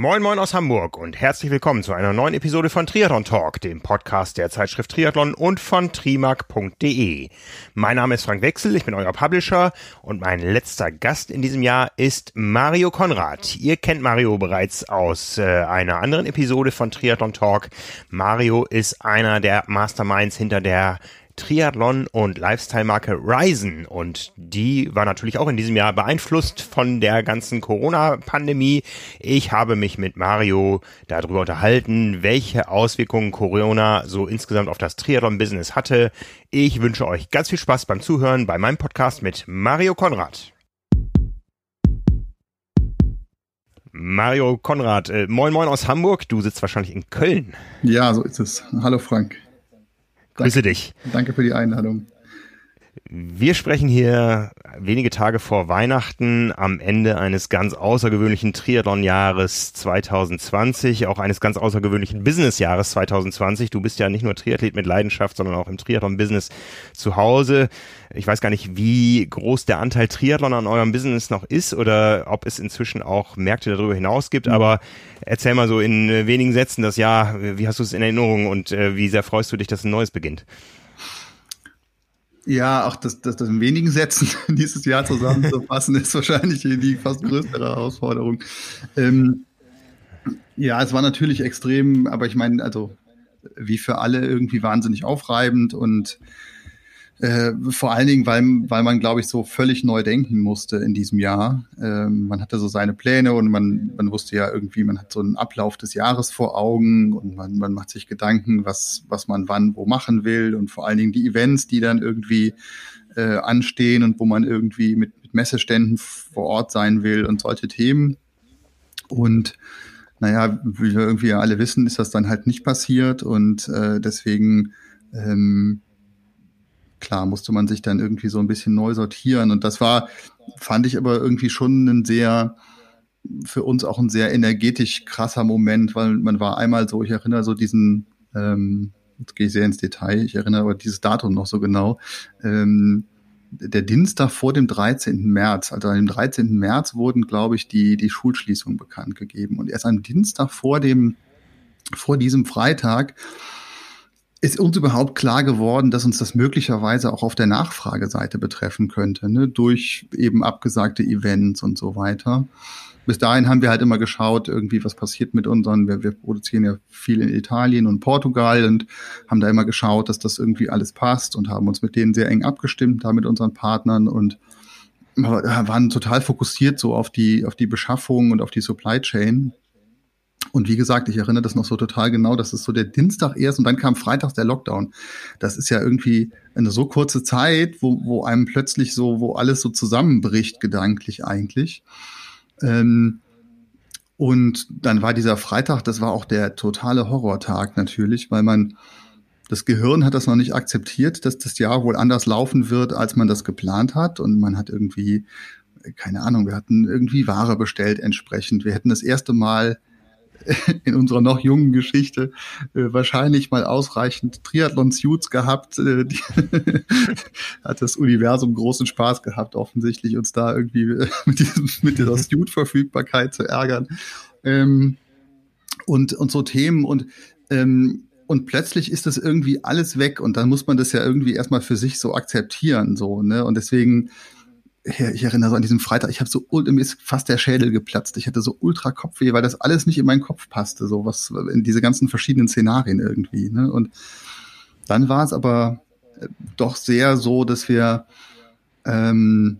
Moin Moin aus Hamburg und herzlich willkommen zu einer neuen Episode von Triathlon Talk, dem Podcast der Zeitschrift Triathlon und von trimark.de. Mein Name ist Frank Wechsel, ich bin euer Publisher und mein letzter Gast in diesem Jahr ist Mario Konrad. Ihr kennt Mario bereits aus äh, einer anderen Episode von Triathlon Talk. Mario ist einer der Masterminds hinter der Triathlon und Lifestyle-Marke Ryzen und die war natürlich auch in diesem Jahr beeinflusst von der ganzen Corona-Pandemie. Ich habe mich mit Mario darüber unterhalten, welche Auswirkungen Corona so insgesamt auf das Triathlon-Business hatte. Ich wünsche euch ganz viel Spaß beim Zuhören bei meinem Podcast mit Mario Konrad. Mario Konrad, äh, moin moin aus Hamburg. Du sitzt wahrscheinlich in Köln. Ja, so ist es. Hallo Frank. Grüße dich. Danke für die Einladung. Wir sprechen hier wenige Tage vor Weihnachten am Ende eines ganz außergewöhnlichen Triathlon-Jahres 2020, auch eines ganz außergewöhnlichen Business-Jahres 2020. Du bist ja nicht nur Triathlet mit Leidenschaft, sondern auch im Triathlon-Business zu Hause. Ich weiß gar nicht, wie groß der Anteil Triathlon an eurem Business noch ist oder ob es inzwischen auch Märkte darüber hinaus gibt. Aber erzähl mal so in wenigen Sätzen das Jahr. Wie hast du es in Erinnerung und äh, wie sehr freust du dich, dass ein neues beginnt? Ja, auch das, das, das in wenigen Sätzen dieses Jahr zusammenzufassen, ist wahrscheinlich die fast größere Herausforderung. Ähm, ja, es war natürlich extrem, aber ich meine, also wie für alle irgendwie wahnsinnig aufreibend und äh, vor allen Dingen, weil, weil man, glaube ich, so völlig neu denken musste in diesem Jahr. Ähm, man hatte so seine Pläne und man, man wusste ja irgendwie, man hat so einen Ablauf des Jahres vor Augen und man, man macht sich Gedanken, was, was man wann wo machen will und vor allen Dingen die Events, die dann irgendwie äh, anstehen und wo man irgendwie mit, mit Messeständen vor Ort sein will und solche Themen. Und naja, wie wir irgendwie alle wissen, ist das dann halt nicht passiert und äh, deswegen ähm, klar musste man sich dann irgendwie so ein bisschen neu sortieren. Und das war, fand ich aber irgendwie schon ein sehr, für uns auch ein sehr energetisch krasser Moment, weil man war einmal so, ich erinnere so diesen, ähm, jetzt gehe ich sehr ins Detail, ich erinnere aber dieses Datum noch so genau, ähm, der Dienstag vor dem 13. März, also am 13. März wurden, glaube ich, die, die Schulschließungen bekannt gegeben. Und erst am Dienstag vor dem, vor diesem Freitag ist uns überhaupt klar geworden, dass uns das möglicherweise auch auf der Nachfrageseite betreffen könnte, ne? durch eben abgesagte Events und so weiter. Bis dahin haben wir halt immer geschaut, irgendwie, was passiert mit unseren, wir, wir produzieren ja viel in Italien und Portugal und haben da immer geschaut, dass das irgendwie alles passt und haben uns mit denen sehr eng abgestimmt, da mit unseren Partnern und waren total fokussiert so auf die, auf die Beschaffung und auf die Supply Chain und wie gesagt, ich erinnere das noch so total genau, das ist so der Dienstag erst und dann kam freitags der Lockdown. Das ist ja irgendwie eine so kurze Zeit, wo, wo einem plötzlich so, wo alles so zusammenbricht, gedanklich eigentlich. Ähm, und dann war dieser Freitag, das war auch der totale Horrortag natürlich, weil man, das Gehirn hat das noch nicht akzeptiert, dass das Jahr wohl anders laufen wird, als man das geplant hat. Und man hat irgendwie, keine Ahnung, wir hatten irgendwie Ware bestellt entsprechend. Wir hätten das erste Mal in unserer noch jungen Geschichte äh, wahrscheinlich mal ausreichend Triathlon-Suits gehabt. Äh, die hat das Universum großen Spaß gehabt, offensichtlich uns da irgendwie äh, mit, diesem, mit dieser Suit-Verfügbarkeit zu ärgern. Ähm, und, und so Themen und ähm, und plötzlich ist das irgendwie alles weg und dann muss man das ja irgendwie erstmal für sich so akzeptieren so ne und deswegen ich erinnere so an diesem Freitag, ich habe so, mir ist fast der Schädel geplatzt. Ich hatte so ultra Kopfweh, weil das alles nicht in meinen Kopf passte, so was in diese ganzen verschiedenen Szenarien irgendwie. Ne? Und dann war es aber äh, doch sehr so, dass wir, ähm,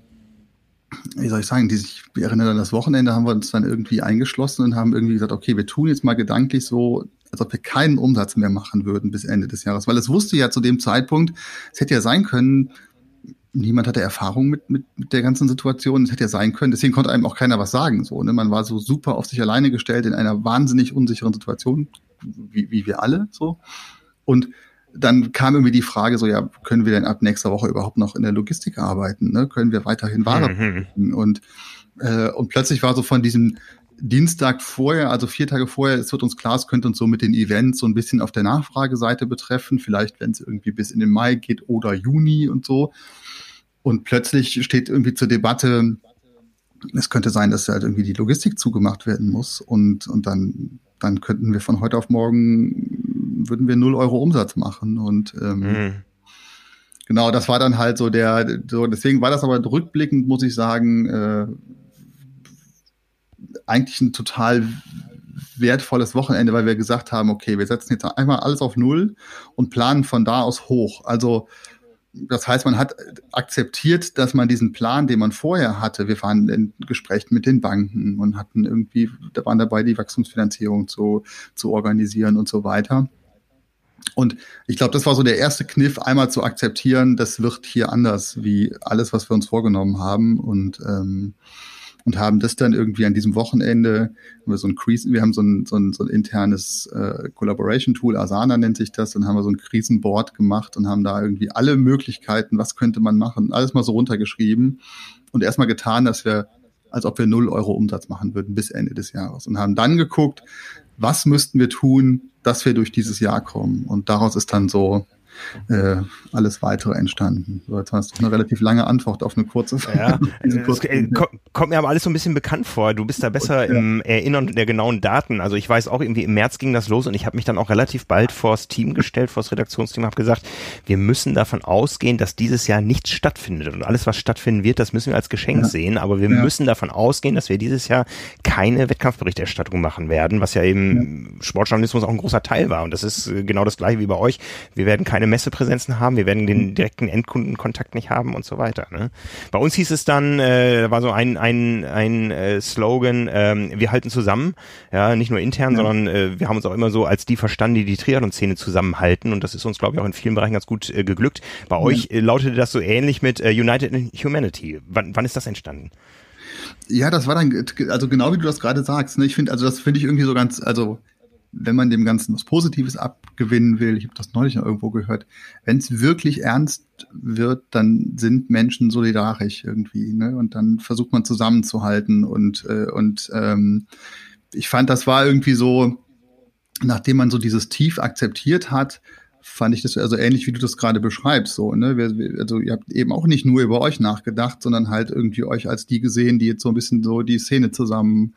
wie soll ich sagen, die, ich erinnere an das Wochenende, haben wir uns dann irgendwie eingeschlossen und haben irgendwie gesagt, okay, wir tun jetzt mal gedanklich so, als ob wir keinen Umsatz mehr machen würden bis Ende des Jahres. Weil es wusste ja zu dem Zeitpunkt, es hätte ja sein können, niemand hatte Erfahrung mit, mit, mit der ganzen Situation. Es hätte ja sein können. Deswegen konnte einem auch keiner was sagen. So, ne? Man war so super auf sich alleine gestellt in einer wahnsinnig unsicheren Situation, wie, wie wir alle. So. Und dann kam irgendwie die Frage so, ja, können wir denn ab nächster Woche überhaupt noch in der Logistik arbeiten? Ne? Können wir weiterhin Ware mhm. Und, äh, und plötzlich war so von diesem Dienstag vorher, also vier Tage vorher, es wird uns klar, es könnte uns so mit den Events so ein bisschen auf der Nachfrageseite betreffen, vielleicht wenn es irgendwie bis in den Mai geht oder Juni und so. Und plötzlich steht irgendwie zur Debatte, es könnte sein, dass halt irgendwie die Logistik zugemacht werden muss und, und dann, dann könnten wir von heute auf morgen, würden wir null Euro Umsatz machen und ähm, mhm. genau, das war dann halt so der, so deswegen war das aber rückblickend, muss ich sagen, äh, eigentlich ein total wertvolles Wochenende, weil wir gesagt haben, okay, wir setzen jetzt einmal alles auf Null und planen von da aus hoch. Also das heißt, man hat akzeptiert, dass man diesen Plan, den man vorher hatte, wir waren in Gesprächen mit den Banken und hatten irgendwie, da waren dabei, die Wachstumsfinanzierung zu, zu organisieren und so weiter. Und ich glaube, das war so der erste Kniff, einmal zu akzeptieren, das wird hier anders wie alles, was wir uns vorgenommen haben. Und ähm, und haben das dann irgendwie an diesem Wochenende, haben wir so ein Krisen, wir haben so ein, so ein, so ein internes äh, Collaboration-Tool, Asana nennt sich das, dann haben wir so ein Krisenboard gemacht und haben da irgendwie alle Möglichkeiten, was könnte man machen, alles mal so runtergeschrieben und erstmal getan, dass wir, als ob wir null Euro Umsatz machen würden bis Ende des Jahres und haben dann geguckt, was müssten wir tun, dass wir durch dieses Jahr kommen. Und daraus ist dann so äh, alles weitere entstanden. So, jetzt hast du eine relativ lange Antwort auf eine kurze Frage. Ja, kurze äh, kommt mir aber alles so ein bisschen bekannt vor. Du bist da besser ja. im Erinnern der genauen Daten. Also ich weiß auch irgendwie im März ging das los und ich habe mich dann auch relativ bald vors Team gestellt, vors Redaktionsteam, habe gesagt, wir müssen davon ausgehen, dass dieses Jahr nichts stattfindet und alles, was stattfinden wird, das müssen wir als Geschenk ja. sehen. Aber wir müssen davon ausgehen, dass wir dieses Jahr keine Wettkampfberichterstattung machen werden, was ja eben Sportjournalismus auch ein großer Teil war. Und das ist äh, genau das gleiche wie bei euch. Wir werden keine Messepräsenzen haben, wir werden den direkten Endkundenkontakt nicht haben und so weiter. Ne? Bei uns hieß es dann, äh, war so ein, ein, ein äh, Slogan, äh, wir halten zusammen, ja, nicht nur intern, ja. sondern äh, wir haben uns auch immer so als die verstanden, die die Triathlon-Szene zusammenhalten und das ist uns, glaube ich, auch in vielen Bereichen ganz gut äh, geglückt. Bei ja. euch äh, lautete das so ähnlich mit äh, United in Humanity. Wann, wann ist das entstanden? Ja, das war dann, also genau wie du das gerade sagst. Ne? Ich finde, also das finde ich irgendwie so ganz, also wenn man dem Ganzen was Positives abgewinnen will, ich habe das neulich noch irgendwo gehört, wenn es wirklich ernst wird, dann sind Menschen solidarisch irgendwie, ne? Und dann versucht man zusammenzuhalten und äh, und ähm, ich fand, das war irgendwie so, nachdem man so dieses Tief akzeptiert hat, fand ich das also ähnlich, wie du das gerade beschreibst. So, ne? Also ihr habt eben auch nicht nur über euch nachgedacht, sondern halt irgendwie euch als die gesehen, die jetzt so ein bisschen so die Szene zusammen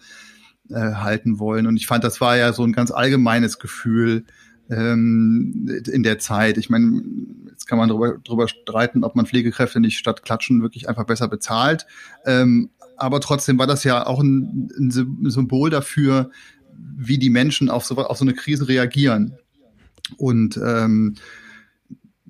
äh, halten wollen. Und ich fand, das war ja so ein ganz allgemeines Gefühl ähm, in der Zeit. Ich meine, jetzt kann man darüber, darüber streiten, ob man Pflegekräfte nicht statt Klatschen wirklich einfach besser bezahlt. Ähm, aber trotzdem war das ja auch ein, ein Symbol dafür, wie die Menschen auf so, auf so eine Krise reagieren. Und ähm,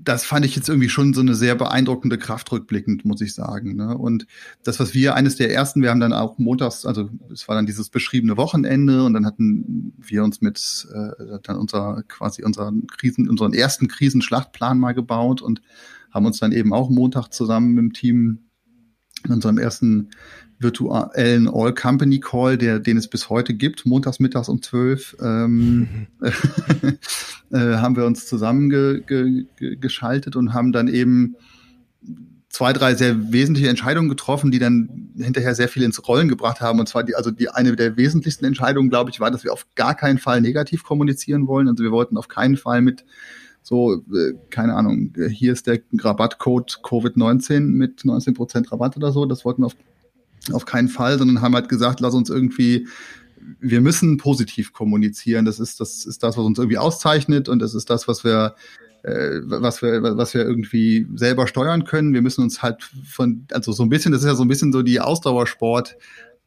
das fand ich jetzt irgendwie schon so eine sehr beeindruckende Kraft rückblickend, muss ich sagen. Ne? Und das, was wir, eines der ersten, wir haben dann auch montags, also es war dann dieses beschriebene Wochenende und dann hatten wir uns mit äh, dann unser quasi unseren Krisen, unseren ersten Krisenschlachtplan mal gebaut und haben uns dann eben auch Montag zusammen mit dem Team in unserem ersten virtuellen All-Company-Call, der, den es bis heute gibt, montags mittags um zwölf, ähm, äh, haben wir uns zusammengeschaltet und haben dann eben zwei, drei sehr wesentliche Entscheidungen getroffen, die dann hinterher sehr viel ins Rollen gebracht haben. Und zwar die, also die eine der wesentlichsten Entscheidungen, glaube ich, war, dass wir auf gar keinen Fall negativ kommunizieren wollen. Also wir wollten auf keinen Fall mit so, äh, keine Ahnung, hier ist der Rabattcode Covid-19 mit 19% Rabatt oder so. Das wollten wir auf auf keinen Fall, sondern haben halt gesagt, lass uns irgendwie, wir müssen positiv kommunizieren. Das ist, das ist das, was uns irgendwie auszeichnet und das ist das, was wir, äh, was wir, was wir irgendwie selber steuern können. Wir müssen uns halt von, also so ein bisschen, das ist ja so ein bisschen so die Ausdauersport.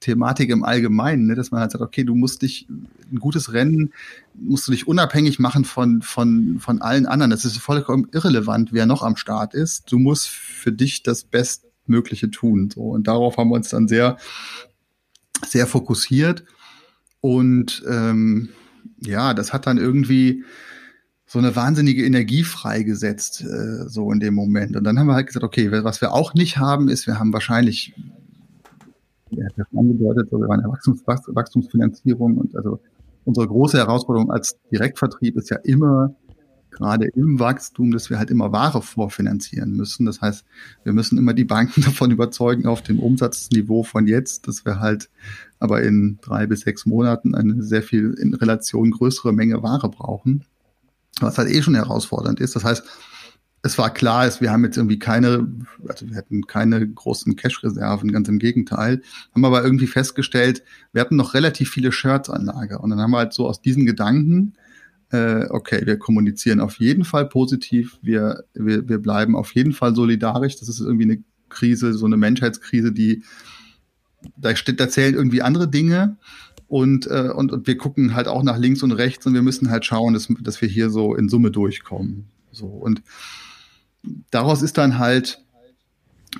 Thematik im Allgemeinen, ne? dass man halt sagt, okay, du musst dich ein gutes Rennen, musst du dich unabhängig machen von von von allen anderen. Das ist vollkommen irrelevant, wer noch am Start ist. Du musst für dich das Best Mögliche tun. So, und darauf haben wir uns dann sehr, sehr fokussiert. Und ähm, ja, das hat dann irgendwie so eine wahnsinnige Energie freigesetzt, äh, so in dem Moment. Und dann haben wir halt gesagt, okay, was wir auch nicht haben, ist, wir haben wahrscheinlich, ja, das angedeutet, so, wir waren Wachstums, Wachstumsfinanzierung und also unsere große Herausforderung als Direktvertrieb ist ja immer, gerade im Wachstum, dass wir halt immer Ware vorfinanzieren müssen. Das heißt, wir müssen immer die Banken davon überzeugen, auf dem Umsatzniveau von jetzt, dass wir halt aber in drei bis sechs Monaten eine sehr viel in Relation größere Menge Ware brauchen, was halt eh schon herausfordernd ist. Das heißt, es war klar, wir haben jetzt irgendwie keine, also wir hatten keine großen Cash-Reserven, ganz im Gegenteil, haben aber irgendwie festgestellt, wir hatten noch relativ viele Shirts an Lager und dann haben wir halt so aus diesen Gedanken, äh, okay, wir kommunizieren auf jeden Fall positiv, wir, wir, wir bleiben auf jeden Fall solidarisch, das ist irgendwie eine Krise, so eine Menschheitskrise, die, da steht, da zählen irgendwie andere Dinge. Und, äh, und, und wir gucken halt auch nach links und rechts und wir müssen halt schauen, dass, dass wir hier so in Summe durchkommen. So und daraus ist dann halt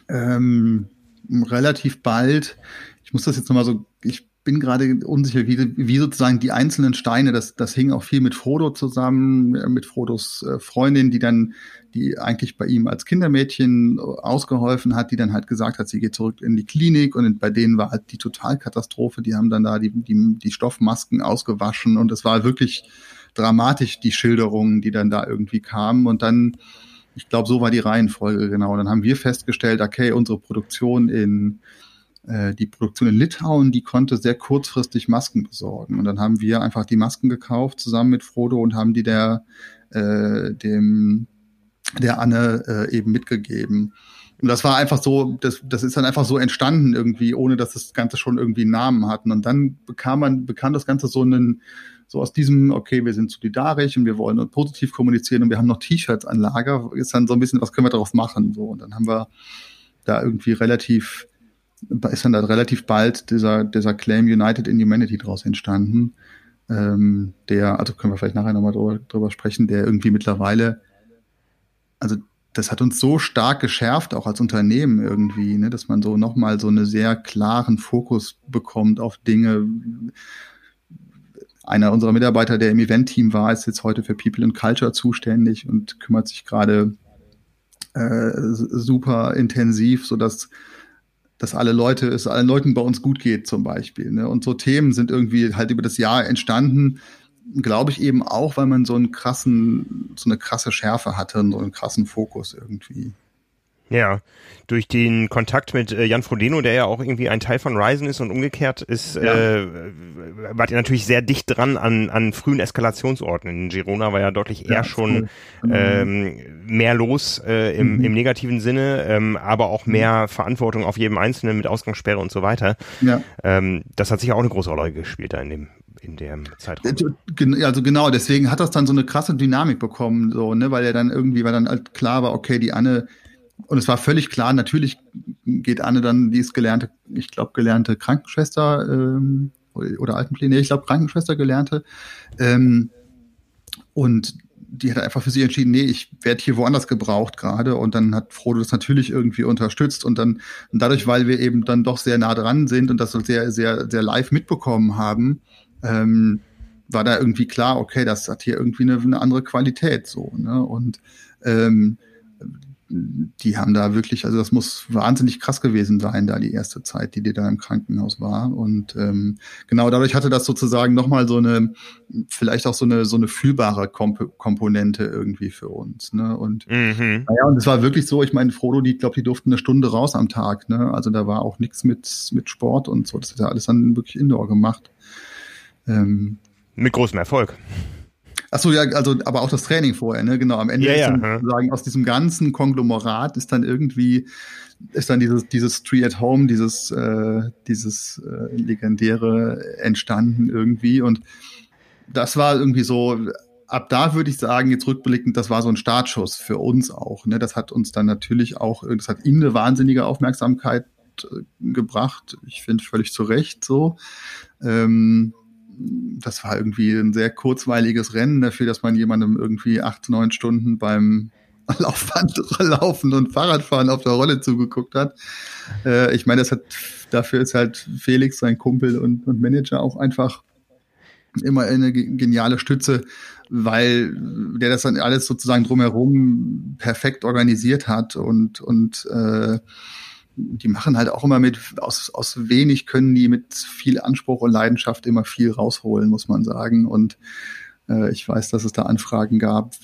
ähm, relativ bald, ich muss das jetzt nochmal so, ich bin gerade unsicher, wie, wie sozusagen die einzelnen Steine, das, das hing auch viel mit Frodo zusammen, mit Frodos äh, Freundin, die dann, die eigentlich bei ihm als Kindermädchen ausgeholfen hat, die dann halt gesagt hat, sie geht zurück in die Klinik und bei denen war halt die Totalkatastrophe, die haben dann da die, die, die Stoffmasken ausgewaschen und es war wirklich dramatisch, die Schilderungen, die dann da irgendwie kamen und dann ich glaube, so war die Reihenfolge genau. Dann haben wir festgestellt, okay, unsere Produktion in äh, die Produktion in Litauen, die konnte sehr kurzfristig Masken besorgen. Und dann haben wir einfach die Masken gekauft zusammen mit Frodo und haben die der äh, dem der Anne äh, eben mitgegeben. Und das war einfach so, das, das ist dann einfach so entstanden irgendwie, ohne dass das Ganze schon irgendwie einen Namen hatten. Und dann bekam man, bekam das Ganze so einen, so aus diesem, okay, wir sind solidarisch und wir wollen positiv kommunizieren und wir haben noch T-Shirts an Lager, ist dann so ein bisschen, was können wir darauf machen? So, und dann haben wir da irgendwie relativ, ist dann da relativ bald dieser, dieser Claim United in Humanity draus entstanden. Ähm, der, also können wir vielleicht nachher nochmal drüber, drüber sprechen, der irgendwie mittlerweile, also das hat uns so stark geschärft, auch als Unternehmen irgendwie, ne, dass man so nochmal so einen sehr klaren Fokus bekommt auf Dinge, einer unserer Mitarbeiter, der im Event-Team war, ist jetzt heute für People and Culture zuständig und kümmert sich gerade äh, super intensiv, so dass dass alle Leute, es allen Leuten bei uns gut geht zum Beispiel. Ne? Und so Themen sind irgendwie halt über das Jahr entstanden, glaube ich eben auch, weil man so einen krassen, so eine krasse Schärfe hatte und so einen krassen Fokus irgendwie. Ja, durch den Kontakt mit äh, Jan Frodeno, der ja auch irgendwie ein Teil von Ryzen ist und umgekehrt ist, ja. äh, wart ihr natürlich sehr dicht dran an, an frühen Eskalationsorten. In Girona war ja deutlich eher ja, schon cool. ähm, mehr los äh, im, mhm. im negativen Sinne, ähm, aber auch mehr mhm. Verantwortung auf jedem Einzelnen mit Ausgangssperre und so weiter. Ja. Ähm, das hat sich auch eine große Rolle gespielt da in dem in dem Zeitraum. Äh, also genau, deswegen hat das dann so eine krasse Dynamik bekommen, so, ne, weil er dann irgendwie, weil dann halt klar war, okay, die Anne und es war völlig klar, natürlich geht Anne dann, die ist gelernte, ich glaube, gelernte Krankenschwester ähm, oder Altenpläne, ich glaube, Krankenschwester gelernte. Ähm, und die hat einfach für sich entschieden, nee, ich werde hier woanders gebraucht gerade. Und dann hat Frodo das natürlich irgendwie unterstützt. Und dann, und dadurch, weil wir eben dann doch sehr nah dran sind und das so sehr, sehr, sehr live mitbekommen haben, ähm, war da irgendwie klar, okay, das hat hier irgendwie eine, eine andere Qualität so. Ne? Und ähm, die haben da wirklich, also das muss wahnsinnig krass gewesen sein, da die erste Zeit, die die da im Krankenhaus war. Und ähm, genau dadurch hatte das sozusagen nochmal so eine, vielleicht auch so eine so eine fühlbare Komp Komponente irgendwie für uns. Ne? Und mhm. naja, und es war wirklich so, ich meine, Frodo, die, glaube die durften eine Stunde raus am Tag, ne? Also da war auch nichts mit, mit Sport und so. Das hat er alles dann wirklich Indoor gemacht. Ähm, mit großem Erfolg. Ach so, ja, also, aber auch das Training vorher, ne? Genau. Am Ende ja, ist ja, sozusagen aus diesem ganzen Konglomerat ist dann irgendwie, ist dann dieses, dieses Tree at Home, dieses, äh, dieses äh, legendäre entstanden irgendwie. Und das war irgendwie so, ab da würde ich sagen, jetzt rückblickend, das war so ein Startschuss für uns auch. Ne? Das hat uns dann natürlich auch, das hat ihm eine wahnsinnige Aufmerksamkeit äh, gebracht. Ich finde völlig zu Recht so. Ähm, das war irgendwie ein sehr kurzweiliges Rennen dafür, dass man jemandem irgendwie acht, neun Stunden beim Laufband laufen und Fahrradfahren auf der Rolle zugeguckt hat. Äh, ich meine, das hat, dafür ist halt Felix, sein Kumpel und, und Manager auch einfach immer eine geniale Stütze, weil der das dann alles sozusagen drumherum perfekt organisiert hat und, und äh, die machen halt auch immer mit, aus, aus wenig können die mit viel Anspruch und Leidenschaft immer viel rausholen, muss man sagen. Und äh, ich weiß, dass es da Anfragen gab,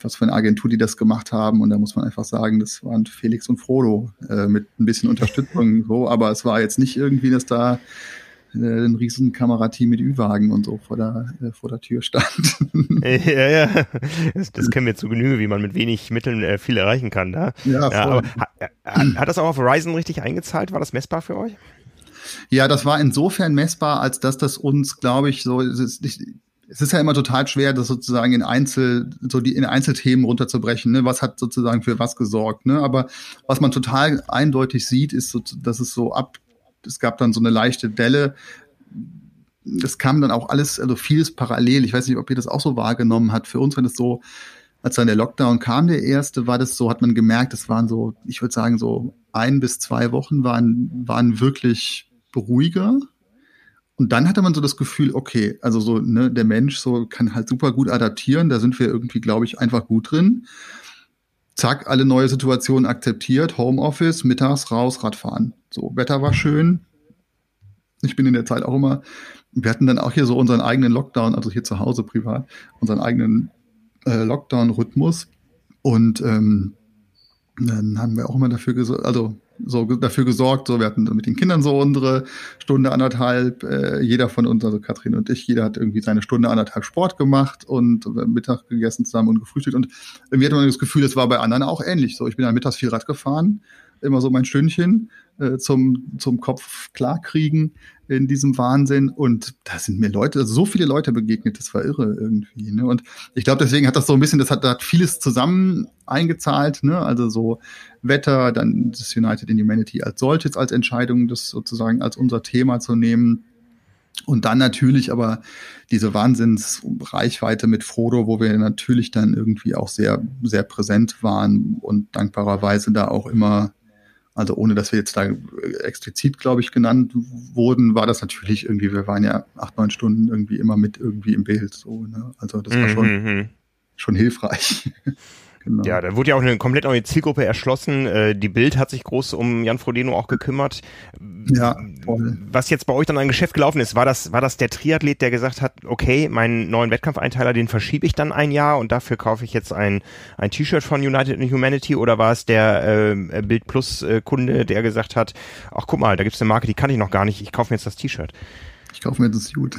was für eine Agentur die das gemacht haben. Und da muss man einfach sagen, das waren Felix und Frodo äh, mit ein bisschen Unterstützung so, aber es war jetzt nicht irgendwie, dass da äh, ein riesen Kamerateam mit Ü-Wagen und so vor der, äh, vor der Tür stand. ja, ja, das, das kennen wir zu Genüge, wie man mit wenig Mitteln äh, viel erreichen kann. Da. Ja, ja aber hat, hat das auch auf Horizon richtig eingezahlt? War das messbar für euch? Ja, das war insofern messbar, als dass das uns, glaube ich, so, es ist, es ist ja immer total schwer, das sozusagen in Einzel, so die in Einzelthemen runterzubrechen. Ne? Was hat sozusagen für was gesorgt? Ne? Aber was man total eindeutig sieht, ist, so, dass es so ab, es gab dann so eine leichte Delle. Es kam dann auch alles, also vieles parallel. Ich weiß nicht, ob ihr das auch so wahrgenommen habt. Für uns war das so, als dann der Lockdown kam, der erste, war das so, hat man gemerkt, es waren so, ich würde sagen, so ein bis zwei Wochen waren, waren wirklich beruhiger. Und dann hatte man so das Gefühl, okay, also so, ne, der Mensch so kann halt super gut adaptieren, da sind wir irgendwie, glaube ich, einfach gut drin. Zack, alle neue Situationen akzeptiert, Homeoffice, mittags raus, Radfahren. So, Wetter war schön. Ich bin in der Zeit auch immer, wir hatten dann auch hier so unseren eigenen Lockdown, also hier zu Hause privat, unseren eigenen äh, Lockdown-Rhythmus. Und ähm, dann haben wir auch immer dafür gesorgt, also so dafür gesorgt, so wir hatten mit den Kindern so unsere Stunde anderthalb, äh, jeder von uns, also Katrin und ich, jeder hat irgendwie seine Stunde anderthalb Sport gemacht und Mittag gegessen zusammen und gefrühstückt und irgendwie hatte man das Gefühl, das war bei anderen auch ähnlich. So, ich bin dann mittags viel Rad gefahren, immer so mein Stündchen äh, zum zum Kopf klarkriegen in diesem Wahnsinn. Und da sind mir Leute, also so viele Leute begegnet, das war irre irgendwie. Ne? Und ich glaube, deswegen hat das so ein bisschen, das hat, hat vieles zusammen eingezahlt, ne? Also so Wetter, dann das United in Humanity als solches, als Entscheidung, das sozusagen als unser Thema zu nehmen. Und dann natürlich aber diese Wahnsinnsreichweite mit Frodo, wo wir natürlich dann irgendwie auch sehr, sehr präsent waren und dankbarerweise da auch immer also ohne dass wir jetzt da explizit, glaube ich, genannt wurden, war das natürlich irgendwie, wir waren ja acht, neun Stunden irgendwie immer mit irgendwie im Bild. So, ne? Also das war schon, mm -hmm. schon hilfreich. Genau. Ja, da wurde ja auch eine komplett neue Zielgruppe erschlossen. Äh, die Bild hat sich groß um Jan Frodeno auch gekümmert. Ja, voll. Was jetzt bei euch dann ein Geschäft gelaufen ist, war das, war das der Triathlet, der gesagt hat, okay, meinen neuen Wettkampfeinteiler, den verschiebe ich dann ein Jahr und dafür kaufe ich jetzt ein, ein T-Shirt von United in Humanity oder war es der äh, Bild Plus äh, Kunde, der gesagt hat, ach guck mal, da gibt's eine Marke, die kann ich noch gar nicht, ich kaufe mir jetzt das T-Shirt? Ich kaufe mir das Suit.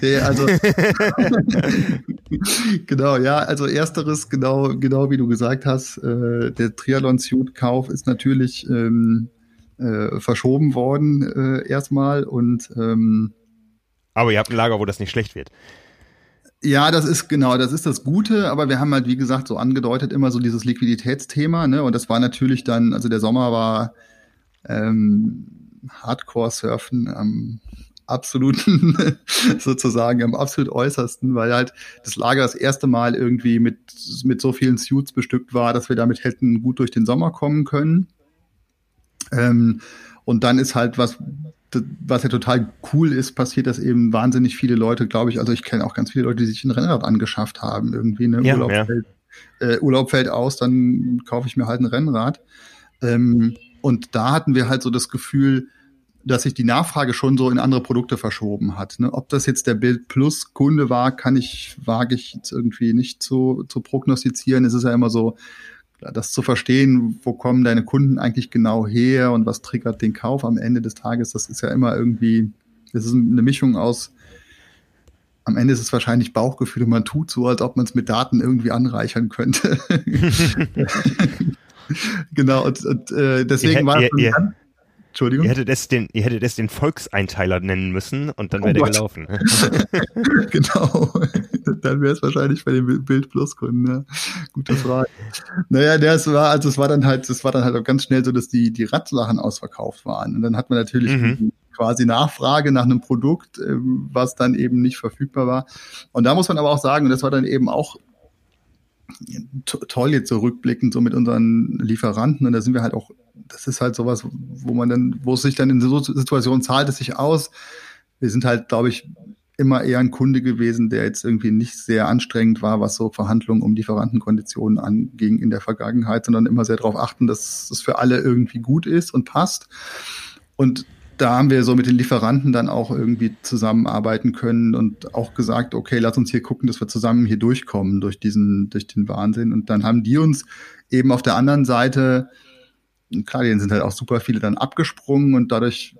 ja, also genau, ja, also ersteres, genau, genau wie du gesagt hast, äh, der Triathlon-Suit-Kauf ist natürlich ähm, äh, verschoben worden äh, erstmal und ähm, aber ihr habt ein Lager, wo das nicht schlecht wird. Ja, das ist genau, das ist das Gute, aber wir haben halt, wie gesagt, so angedeutet immer so dieses Liquiditätsthema, ne? Und das war natürlich dann, also der Sommer war ähm, Hardcore-Surfen am absoluten, sozusagen am absolut äußersten, weil halt das Lager das erste Mal irgendwie mit, mit so vielen Suits bestückt war, dass wir damit hätten gut durch den Sommer kommen können. Ähm, und dann ist halt was, was ja total cool ist, passiert, dass eben wahnsinnig viele Leute, glaube ich, also ich kenne auch ganz viele Leute, die sich ein Rennrad angeschafft haben, irgendwie, ne? Ja, Urlaub, ja. Fällt, äh, Urlaub fällt aus, dann kaufe ich mir halt ein Rennrad. Ähm, und da hatten wir halt so das Gefühl, dass sich die Nachfrage schon so in andere Produkte verschoben hat. Ne? Ob das jetzt der Bild Plus Kunde war, kann ich, wage ich jetzt irgendwie nicht zu, zu prognostizieren. Es ist ja immer so, das zu verstehen, wo kommen deine Kunden eigentlich genau her und was triggert den Kauf am Ende des Tages, das ist ja immer irgendwie, das ist eine Mischung aus, am Ende ist es wahrscheinlich Bauchgefühl und man tut so, als ob man es mit Daten irgendwie anreichern könnte. genau, und, und äh, deswegen ihr, war es ihr, Entschuldigung. Ihr hättet es den, ihr hättet es den Volkseinteiler nennen müssen und dann wäre oh der gelaufen. genau. dann wäre es wahrscheinlich bei den Bild Plus Kunden, ja. Gute Frage. naja, das war, also es war dann halt, es war dann halt auch ganz schnell so, dass die, die Radsachen ausverkauft waren. Und dann hat man natürlich mhm. quasi Nachfrage nach einem Produkt, ähm, was dann eben nicht verfügbar war. Und da muss man aber auch sagen, und das war dann eben auch toll jetzt so so mit unseren Lieferanten und da sind wir halt auch das ist halt sowas, wo man dann, wo es sich dann in so Situationen zahlt es sich aus. Wir sind halt, glaube ich, immer eher ein Kunde gewesen, der jetzt irgendwie nicht sehr anstrengend war, was so Verhandlungen um Lieferantenkonditionen anging in der Vergangenheit, sondern immer sehr darauf achten, dass es für alle irgendwie gut ist und passt. Und da haben wir so mit den Lieferanten dann auch irgendwie zusammenarbeiten können und auch gesagt, okay, lass uns hier gucken, dass wir zusammen hier durchkommen durch diesen, durch den Wahnsinn. Und dann haben die uns eben auf der anderen Seite klar, denen sind halt auch super viele dann abgesprungen und dadurch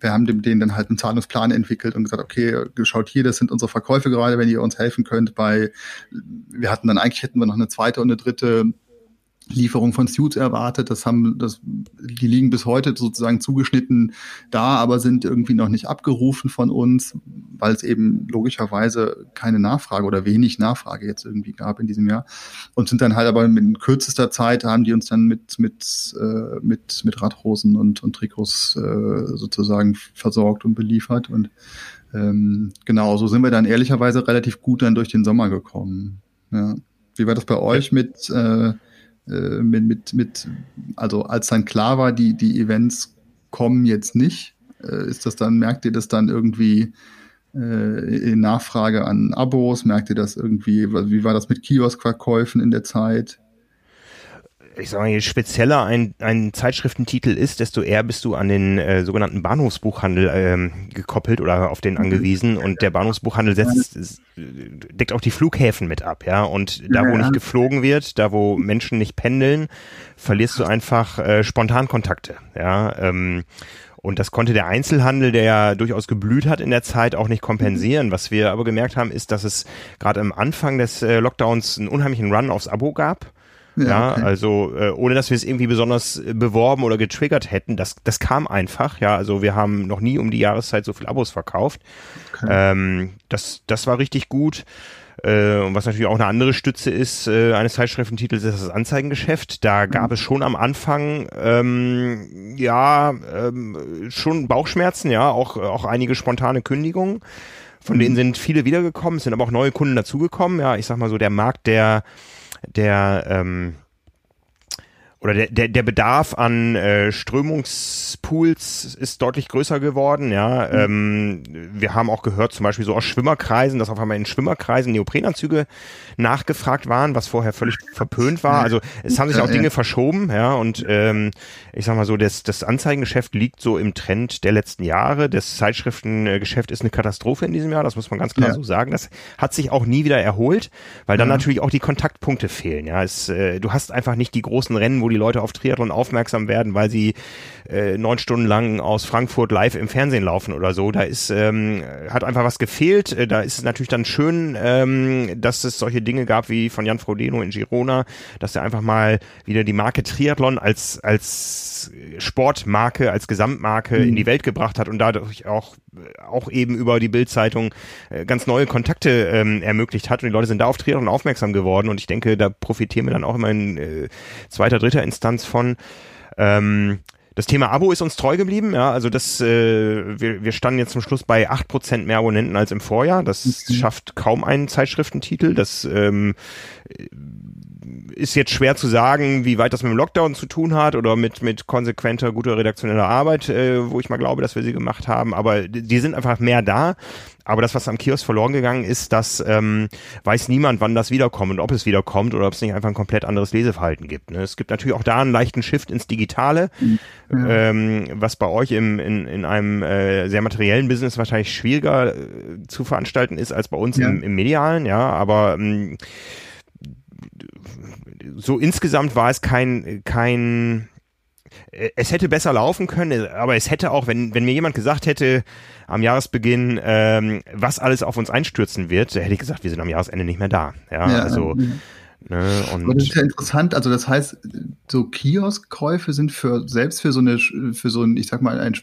wir haben denen dann halt einen Zahlungsplan entwickelt und gesagt, okay, schaut hier, das sind unsere Verkäufe gerade, wenn ihr uns helfen könnt bei, wir hatten dann eigentlich hätten wir noch eine zweite und eine dritte Lieferung von Suits erwartet. Das haben, das, die liegen bis heute sozusagen zugeschnitten da, aber sind irgendwie noch nicht abgerufen von uns, weil es eben logischerweise keine Nachfrage oder wenig Nachfrage jetzt irgendwie gab in diesem Jahr. Und sind dann halt aber in kürzester Zeit haben die uns dann mit, mit, äh, mit, mit Radhosen und, und Trikots äh, sozusagen versorgt und beliefert. Und ähm, genau, so sind wir dann ehrlicherweise relativ gut dann durch den Sommer gekommen. Ja. Wie war das bei euch mit äh, äh, mit, mit, mit, also als dann klar war, die, die Events kommen jetzt nicht, äh, ist das dann, merkt ihr das dann irgendwie äh, in Nachfrage an Abos? Merkt ihr das irgendwie, wie war das mit Kioskverkäufen in der Zeit? Ich sag mal, je spezieller ein, ein Zeitschriftentitel ist, desto eher bist du an den äh, sogenannten Bahnhofsbuchhandel ähm, gekoppelt oder auf den angewiesen. Und der Bahnhofsbuchhandel setzt, deckt auch die Flughäfen mit ab, ja. Und da, wo nicht geflogen wird, da, wo Menschen nicht pendeln, verlierst du einfach äh, Spontankontakte, ja. Ähm, und das konnte der Einzelhandel, der ja durchaus geblüht hat in der Zeit, auch nicht kompensieren. Was wir aber gemerkt haben, ist, dass es gerade am Anfang des äh, Lockdowns einen unheimlichen Run aufs Abo gab. Ja, ja okay. also äh, ohne dass wir es irgendwie besonders äh, beworben oder getriggert hätten, das, das kam einfach, ja, also wir haben noch nie um die Jahreszeit so viel Abos verkauft. Okay. Ähm, das, das war richtig gut. Äh, und was natürlich auch eine andere Stütze ist, äh, eines Zeitschriftentitels ist das Anzeigengeschäft. Da gab mhm. es schon am Anfang ähm, ja ähm, schon Bauchschmerzen, ja, auch, auch einige spontane Kündigungen. Von mhm. denen sind viele wiedergekommen, es sind aber auch neue Kunden dazugekommen. Ja, ich sag mal so, der Markt der der ähm, oder der, der, der Bedarf an äh, Strömungspools ist deutlich größer geworden. Ja, mhm. ähm, wir haben auch gehört, zum Beispiel so aus Schwimmerkreisen, dass auf einmal in Schwimmerkreisen Neoprenanzüge nachgefragt waren, was vorher völlig verpönt war. Also es haben sich auch Dinge verschoben. Ja, und ähm, ich sag mal so, das, das Anzeigengeschäft liegt so im Trend der letzten Jahre. Das Zeitschriftengeschäft ist eine Katastrophe in diesem Jahr. Das muss man ganz klar ja. so sagen. Das hat sich auch nie wieder erholt, weil dann ja. natürlich auch die Kontaktpunkte fehlen. Ja, es, äh, du hast einfach nicht die großen Rennen, wo die die Leute auf Triathlon aufmerksam werden, weil sie äh, neun Stunden lang aus Frankfurt live im Fernsehen laufen oder so. Da ist ähm, hat einfach was gefehlt. Äh, da ist es natürlich dann schön, ähm, dass es solche Dinge gab wie von Jan Frodeno in Girona, dass er einfach mal wieder die Marke Triathlon als als Sportmarke, als Gesamtmarke mhm. in die Welt gebracht hat und dadurch auch auch eben über die Bildzeitung äh, ganz neue Kontakte ähm, ermöglicht hat und die Leute sind da auf Triathlon aufmerksam geworden und ich denke, da profitieren wir dann auch immer in äh, zweiter, dritter Instanz von. Ähm, das Thema Abo ist uns treu geblieben, ja, also das, äh, wir, wir standen jetzt zum Schluss bei acht Prozent mehr Abonnenten als im Vorjahr. Das mhm. schafft kaum einen Zeitschriftentitel. Das ähm, ist jetzt schwer zu sagen, wie weit das mit dem Lockdown zu tun hat oder mit, mit konsequenter, guter redaktioneller Arbeit, äh, wo ich mal glaube, dass wir sie gemacht haben. Aber die sind einfach mehr da. Aber das, was am Kiosk verloren gegangen ist, das ähm, weiß niemand, wann das wiederkommt und ob es wiederkommt oder ob es nicht einfach ein komplett anderes Leseverhalten gibt. Ne? Es gibt natürlich auch da einen leichten Shift ins Digitale, mhm. ähm, was bei euch im, in, in einem äh, sehr materiellen Business wahrscheinlich schwieriger äh, zu veranstalten ist als bei uns ja. im, im Medialen, ja. Aber ähm, so insgesamt war es kein, kein, äh, es hätte besser laufen können, aber es hätte auch, wenn, wenn mir jemand gesagt hätte am Jahresbeginn, ähm, was alles auf uns einstürzen wird, hätte ich gesagt, wir sind am Jahresende nicht mehr da. Ja, ja also. Ja. Ne, und das ist ja interessant. Also das heißt, so Kioskkäufe sind für selbst für so eine für so ein, ich sag mal, ein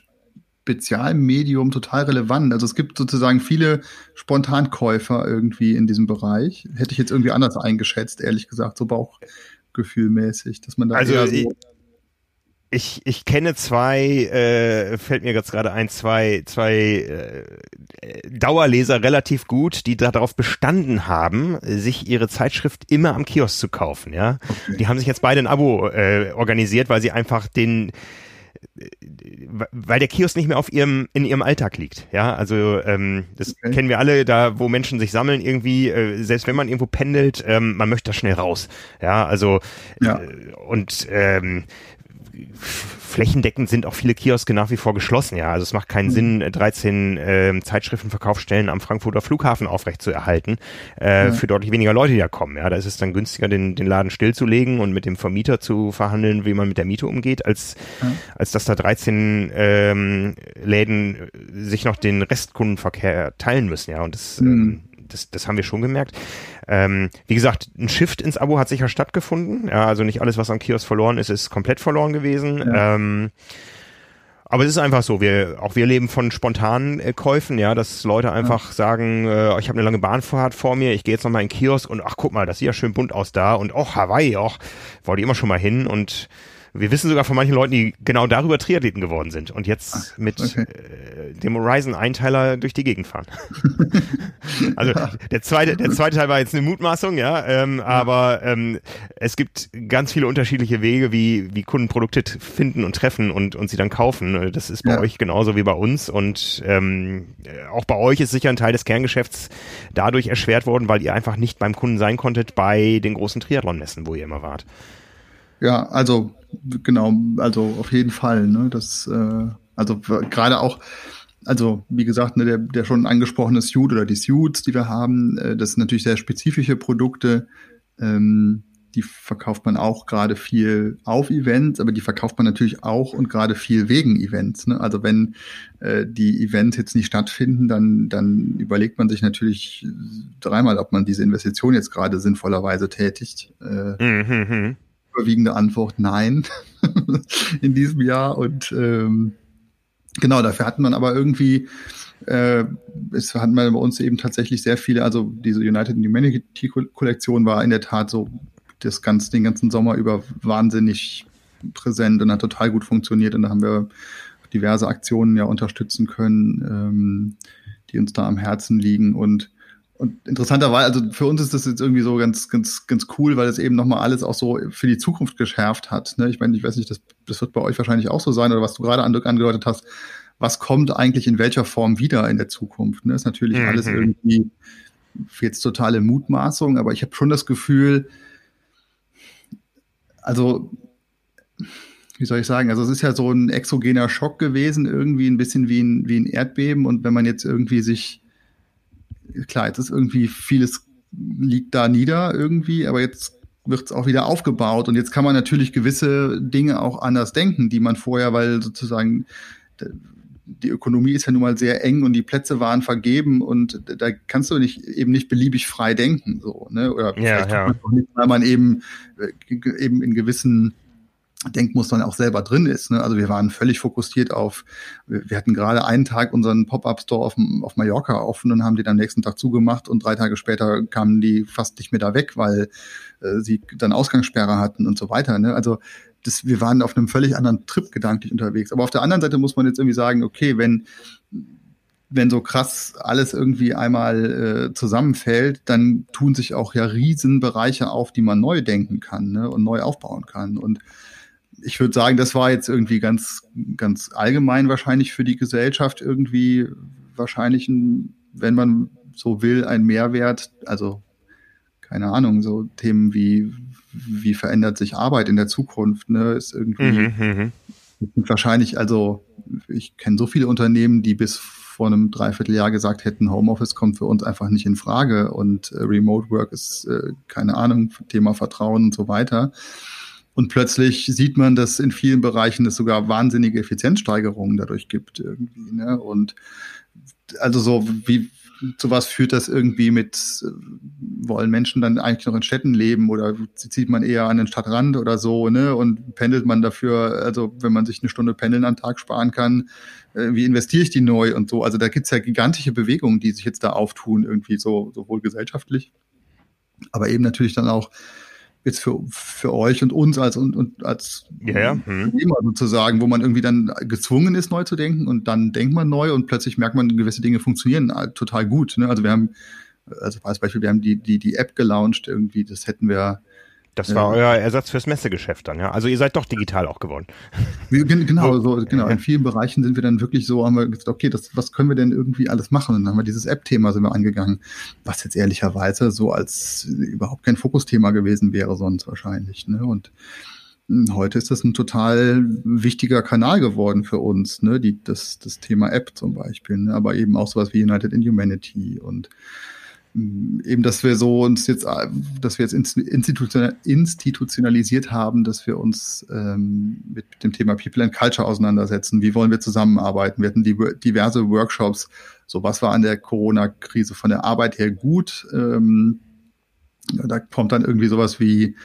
Spezialmedium total relevant. Also es gibt sozusagen viele Spontankäufer irgendwie in diesem Bereich. Hätte ich jetzt irgendwie anders eingeschätzt, ehrlich gesagt, so Bauchgefühlmäßig, dass man da also so ich, ich kenne zwei, äh, fällt mir jetzt gerade ein, zwei, zwei äh, Dauerleser relativ gut, die darauf bestanden haben, sich ihre Zeitschrift immer am Kiosk zu kaufen. Ja, okay. die haben sich jetzt beide ein Abo äh, organisiert, weil sie einfach den weil der Kiosk nicht mehr auf ihrem in ihrem Alltag liegt. Ja, also ähm, das okay. kennen wir alle, da wo Menschen sich sammeln irgendwie, äh, selbst wenn man irgendwo pendelt, ähm, man möchte da schnell raus. Ja, also ja. Äh, und ähm, flächendeckend sind auch viele Kioske nach wie vor geschlossen, ja. Also es macht keinen mhm. Sinn, 13 äh, Zeitschriftenverkaufsstellen am Frankfurter Flughafen aufrechtzuerhalten, äh, ja. für deutlich weniger Leute, die da kommen. Ja, da ist es dann günstiger, den, den Laden stillzulegen und mit dem Vermieter zu verhandeln, wie man mit der Miete umgeht, als, ja. als dass da 13 ähm, Läden sich noch den Restkundenverkehr teilen müssen, ja. Und das, mhm. ähm, das, das haben wir schon gemerkt. Ähm, wie gesagt, ein Shift ins Abo hat sicher stattgefunden. Ja, also nicht alles, was am Kiosk verloren ist, ist komplett verloren gewesen. Ja. Ähm, aber es ist einfach so, wir auch wir leben von spontanen äh, Käufen, ja, dass Leute einfach ja. sagen, äh, ich habe eine lange Bahnfahrt vor mir, ich gehe jetzt noch mal in den Kiosk und ach guck mal, das sieht ja schön bunt aus da und auch Hawaii, auch wollte ich immer schon mal hin und wir wissen sogar von manchen Leuten, die genau darüber Triathleten geworden sind und jetzt Ach, mit okay. äh, dem Horizon-Einteiler durch die Gegend fahren. also der zweite, der zweite Teil war jetzt eine Mutmaßung, ja, ähm, aber ähm, es gibt ganz viele unterschiedliche Wege, wie, wie Kunden Produkte finden und treffen und, und sie dann kaufen. Das ist bei ja. euch genauso wie bei uns und ähm, auch bei euch ist sicher ein Teil des Kerngeschäfts dadurch erschwert worden, weil ihr einfach nicht beim Kunden sein konntet bei den großen Triathlon-Messen, wo ihr immer wart. Ja, also genau, also auf jeden Fall. Ne? Das, äh, also gerade auch, also wie gesagt, ne, der, der schon angesprochene Suit oder die Suits, die wir haben, äh, das sind natürlich sehr spezifische Produkte. Ähm, die verkauft man auch gerade viel auf Events, aber die verkauft man natürlich auch und gerade viel wegen Events. Ne? Also wenn äh, die Events jetzt nicht stattfinden, dann, dann überlegt man sich natürlich dreimal, ob man diese Investition jetzt gerade sinnvollerweise tätigt. Äh, mhm. Überwiegende Antwort nein in diesem Jahr. Und ähm, genau, dafür hat man aber irgendwie, äh, es hat man bei uns eben tatsächlich sehr viele, also diese United Humanity-Kollektion war in der Tat so das ganz, den ganzen Sommer über wahnsinnig präsent und hat total gut funktioniert. Und da haben wir diverse Aktionen ja unterstützen können, ähm, die uns da am Herzen liegen. Und und interessanterweise, also für uns ist das jetzt irgendwie so ganz, ganz, ganz cool, weil es eben nochmal alles auch so für die Zukunft geschärft hat. Ne? Ich meine, ich weiß nicht, das, das wird bei euch wahrscheinlich auch so sein, oder was du gerade angedeutet hast. Was kommt eigentlich in welcher Form wieder in der Zukunft? Ne? Ist natürlich mhm. alles irgendwie jetzt totale Mutmaßung, aber ich habe schon das Gefühl, also wie soll ich sagen, also es ist ja so ein exogener Schock gewesen, irgendwie ein bisschen wie ein, wie ein Erdbeben. Und wenn man jetzt irgendwie sich klar, jetzt ist irgendwie vieles liegt da nieder irgendwie, aber jetzt wird es auch wieder aufgebaut und jetzt kann man natürlich gewisse Dinge auch anders denken, die man vorher, weil sozusagen die Ökonomie ist ja nun mal sehr eng und die Plätze waren vergeben und da kannst du nicht eben nicht beliebig frei denken so ne oder ja, ja. Nicht, weil man eben äh, eben in gewissen Denkmustern auch selber drin ist. Ne? Also wir waren völlig fokussiert auf, wir hatten gerade einen Tag unseren Pop-Up-Store auf, auf Mallorca offen und haben die dann nächsten Tag zugemacht und drei Tage später kamen die fast nicht mehr da weg, weil äh, sie dann Ausgangssperre hatten und so weiter. Ne? Also das, wir waren auf einem völlig anderen Trip gedanklich unterwegs. Aber auf der anderen Seite muss man jetzt irgendwie sagen, okay, wenn wenn so krass alles irgendwie einmal äh, zusammenfällt, dann tun sich auch ja Riesenbereiche auf, die man neu denken kann ne, und neu aufbauen kann. Und ich würde sagen, das war jetzt irgendwie ganz, ganz allgemein wahrscheinlich für die Gesellschaft irgendwie wahrscheinlich ein, wenn man so will, ein Mehrwert. Also keine Ahnung, so Themen wie wie verändert sich Arbeit in der Zukunft, ne, ist irgendwie mhm, mhm. wahrscheinlich, also ich kenne so viele Unternehmen, die bis vor einem Dreivierteljahr gesagt hätten, Homeoffice kommt für uns einfach nicht in Frage und äh, Remote Work ist, äh, keine Ahnung, Thema Vertrauen und so weiter. Und plötzlich sieht man, dass in vielen Bereichen es sogar wahnsinnige Effizienzsteigerungen dadurch gibt irgendwie. Ne? Und also so wie zu was führt das irgendwie mit, wollen Menschen dann eigentlich noch in Städten leben oder zieht man eher an den Stadtrand oder so, ne? Und pendelt man dafür, also wenn man sich eine Stunde Pendeln am Tag sparen kann, äh, wie investiere ich die neu und so. Also da gibt's ja gigantische Bewegungen, die sich jetzt da auftun, irgendwie so, sowohl gesellschaftlich, aber eben natürlich dann auch jetzt für, für euch und uns als, und, und als ja. Hm. sozusagen, wo man irgendwie dann gezwungen ist, neu zu denken und dann denkt man neu und plötzlich merkt man, gewisse Dinge funktionieren äh, total gut. Ne? Also wir haben, also als Beispiel, wir haben die, die, die App gelauncht irgendwie, das hätten wir das war euer Ersatz fürs Messegeschäft dann, ja. Also ihr seid doch digital auch geworden. Genau, so, genau. In vielen Bereichen sind wir dann wirklich so, haben wir gesagt, okay, das, was können wir denn irgendwie alles machen? Und dann haben wir dieses App-Thema sind wir angegangen, was jetzt ehrlicherweise so als überhaupt kein Fokusthema gewesen wäre sonst wahrscheinlich. Ne? Und heute ist das ein total wichtiger Kanal geworden für uns, ne? Die, das, das Thema App zum Beispiel, ne? aber eben auch sowas wie United in Humanity und eben, dass wir so uns jetzt, dass wir jetzt institutionalisiert haben, dass wir uns ähm, mit dem Thema People and Culture auseinandersetzen. Wie wollen wir zusammenarbeiten? Wir hatten diverse Workshops. So, was war an der Corona-Krise von der Arbeit her gut? Ähm, da kommt dann irgendwie sowas wie,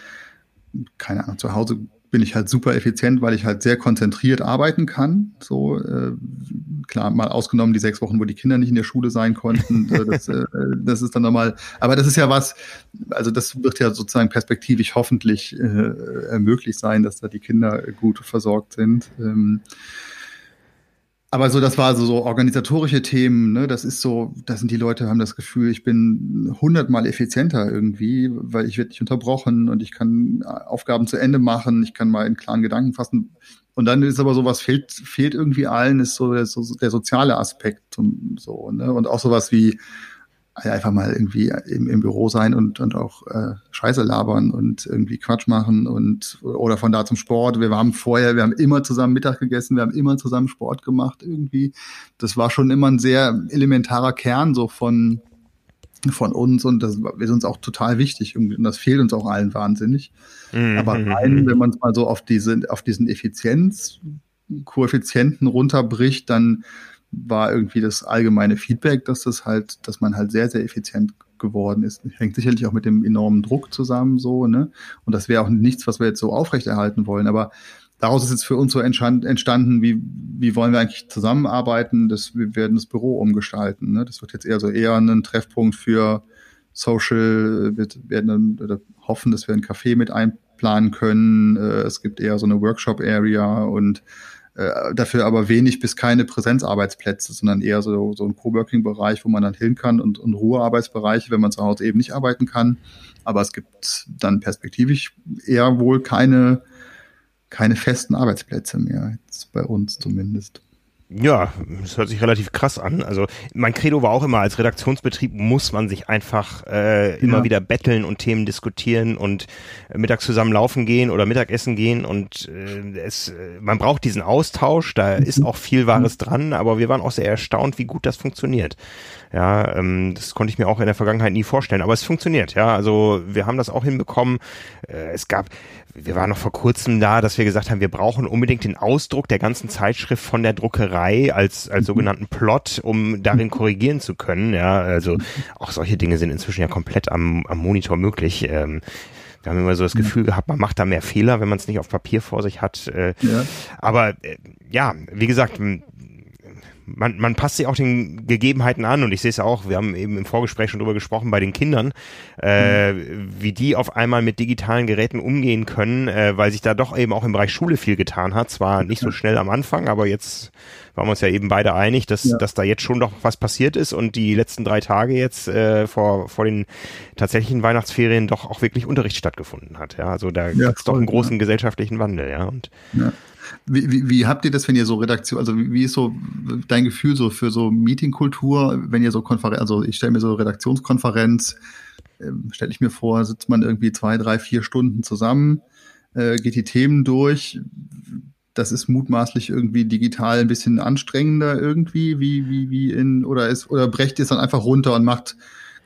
keine Ahnung, zu Hause bin ich halt super effizient, weil ich halt sehr konzentriert arbeiten kann. So äh, klar, mal ausgenommen die sechs Wochen, wo die Kinder nicht in der Schule sein konnten. das, äh, das ist dann nochmal. Aber das ist ja was. Also das wird ja sozusagen perspektivisch hoffentlich äh, möglich sein, dass da die Kinder gut versorgt sind. Ähm, aber so, das war so, so organisatorische Themen, ne? Das ist so, da sind die Leute, haben das Gefühl, ich bin hundertmal effizienter irgendwie, weil ich werde nicht unterbrochen und ich kann Aufgaben zu Ende machen, ich kann mal einen klaren Gedanken fassen. Und dann ist aber so, was fehlt, fehlt irgendwie allen, ist so der, so der soziale Aspekt und so, ne? Und auch sowas wie, einfach mal irgendwie im, im Büro sein und, und auch äh, Scheiße labern und irgendwie Quatsch machen und oder von da zum Sport. Wir haben vorher, wir haben immer zusammen Mittag gegessen, wir haben immer zusammen Sport gemacht irgendwie. Das war schon immer ein sehr elementarer Kern so von von uns und das ist uns auch total wichtig und das fehlt uns auch allen wahnsinnig. Mhm. Aber rein, wenn man es mal so auf diese auf diesen Effizienzkoeffizienten runterbricht, dann war irgendwie das allgemeine Feedback, dass das halt, dass man halt sehr, sehr effizient geworden ist. Hängt sicherlich auch mit dem enormen Druck zusammen so, ne? Und das wäre auch nichts, was wir jetzt so aufrechterhalten wollen. Aber daraus ist jetzt für uns so entstanden, wie, wie wollen wir eigentlich zusammenarbeiten? Das, wir werden das Büro umgestalten. Ne? Das wird jetzt eher so eher ein Treffpunkt für Social, wir werden oder hoffen, dass wir ein Café mit einplanen können. Äh, es gibt eher so eine Workshop-Area und äh, dafür aber wenig bis keine Präsenzarbeitsplätze, sondern eher so, so ein Coworking-Bereich, wo man dann hin kann und, und Ruhearbeitsbereiche, wenn man zu Hause eben nicht arbeiten kann. Aber es gibt dann perspektivisch eher wohl keine, keine festen Arbeitsplätze mehr, jetzt bei uns zumindest. Ja, das hört sich relativ krass an. Also mein Credo war auch immer, als Redaktionsbetrieb muss man sich einfach äh, immer ja. wieder betteln und Themen diskutieren und mittags zusammen laufen gehen oder Mittagessen gehen und äh, es, äh, man braucht diesen Austausch, da mhm. ist auch viel Wahres dran, aber wir waren auch sehr erstaunt, wie gut das funktioniert. Ja, ähm, das konnte ich mir auch in der Vergangenheit nie vorstellen, aber es funktioniert. Ja, also wir haben das auch hinbekommen. Äh, es gab, wir waren noch vor kurzem da, dass wir gesagt haben, wir brauchen unbedingt den Ausdruck der ganzen Zeitschrift von der Druckerei als als mhm. sogenannten Plot, um darin korrigieren zu können. Ja, also auch solche Dinge sind inzwischen ja komplett am, am Monitor möglich. Ähm, wir haben immer so das Gefühl gehabt, man macht da mehr Fehler, wenn man es nicht auf Papier vor sich hat. Äh, ja. Aber äh, ja, wie gesagt, man, man passt sich auch den Gegebenheiten an und ich sehe es auch, wir haben eben im Vorgespräch schon drüber gesprochen bei den Kindern, äh, mhm. wie die auf einmal mit digitalen Geräten umgehen können, äh, weil sich da doch eben auch im Bereich Schule viel getan hat. Zwar nicht so schnell am Anfang, aber jetzt waren wir uns ja eben beide einig, dass, ja. dass da jetzt schon doch was passiert ist und die letzten drei Tage jetzt äh, vor, vor den tatsächlichen Weihnachtsferien doch auch wirklich Unterricht stattgefunden hat. Ja, also da ja, gibt es doch einen großen ja. gesellschaftlichen Wandel, ja. Und ja. Wie, wie, wie habt ihr das, wenn ihr so Redaktion, also wie, wie ist so dein Gefühl so für so Meetingkultur, wenn ihr so Konferenz, also ich stelle mir so Redaktionskonferenz, äh, stelle ich mir vor, sitzt man irgendwie zwei, drei, vier Stunden zusammen, äh, geht die Themen durch. Das ist mutmaßlich irgendwie digital ein bisschen anstrengender irgendwie, wie, wie, wie in, oder ist, oder brecht ihr es dann einfach runter und macht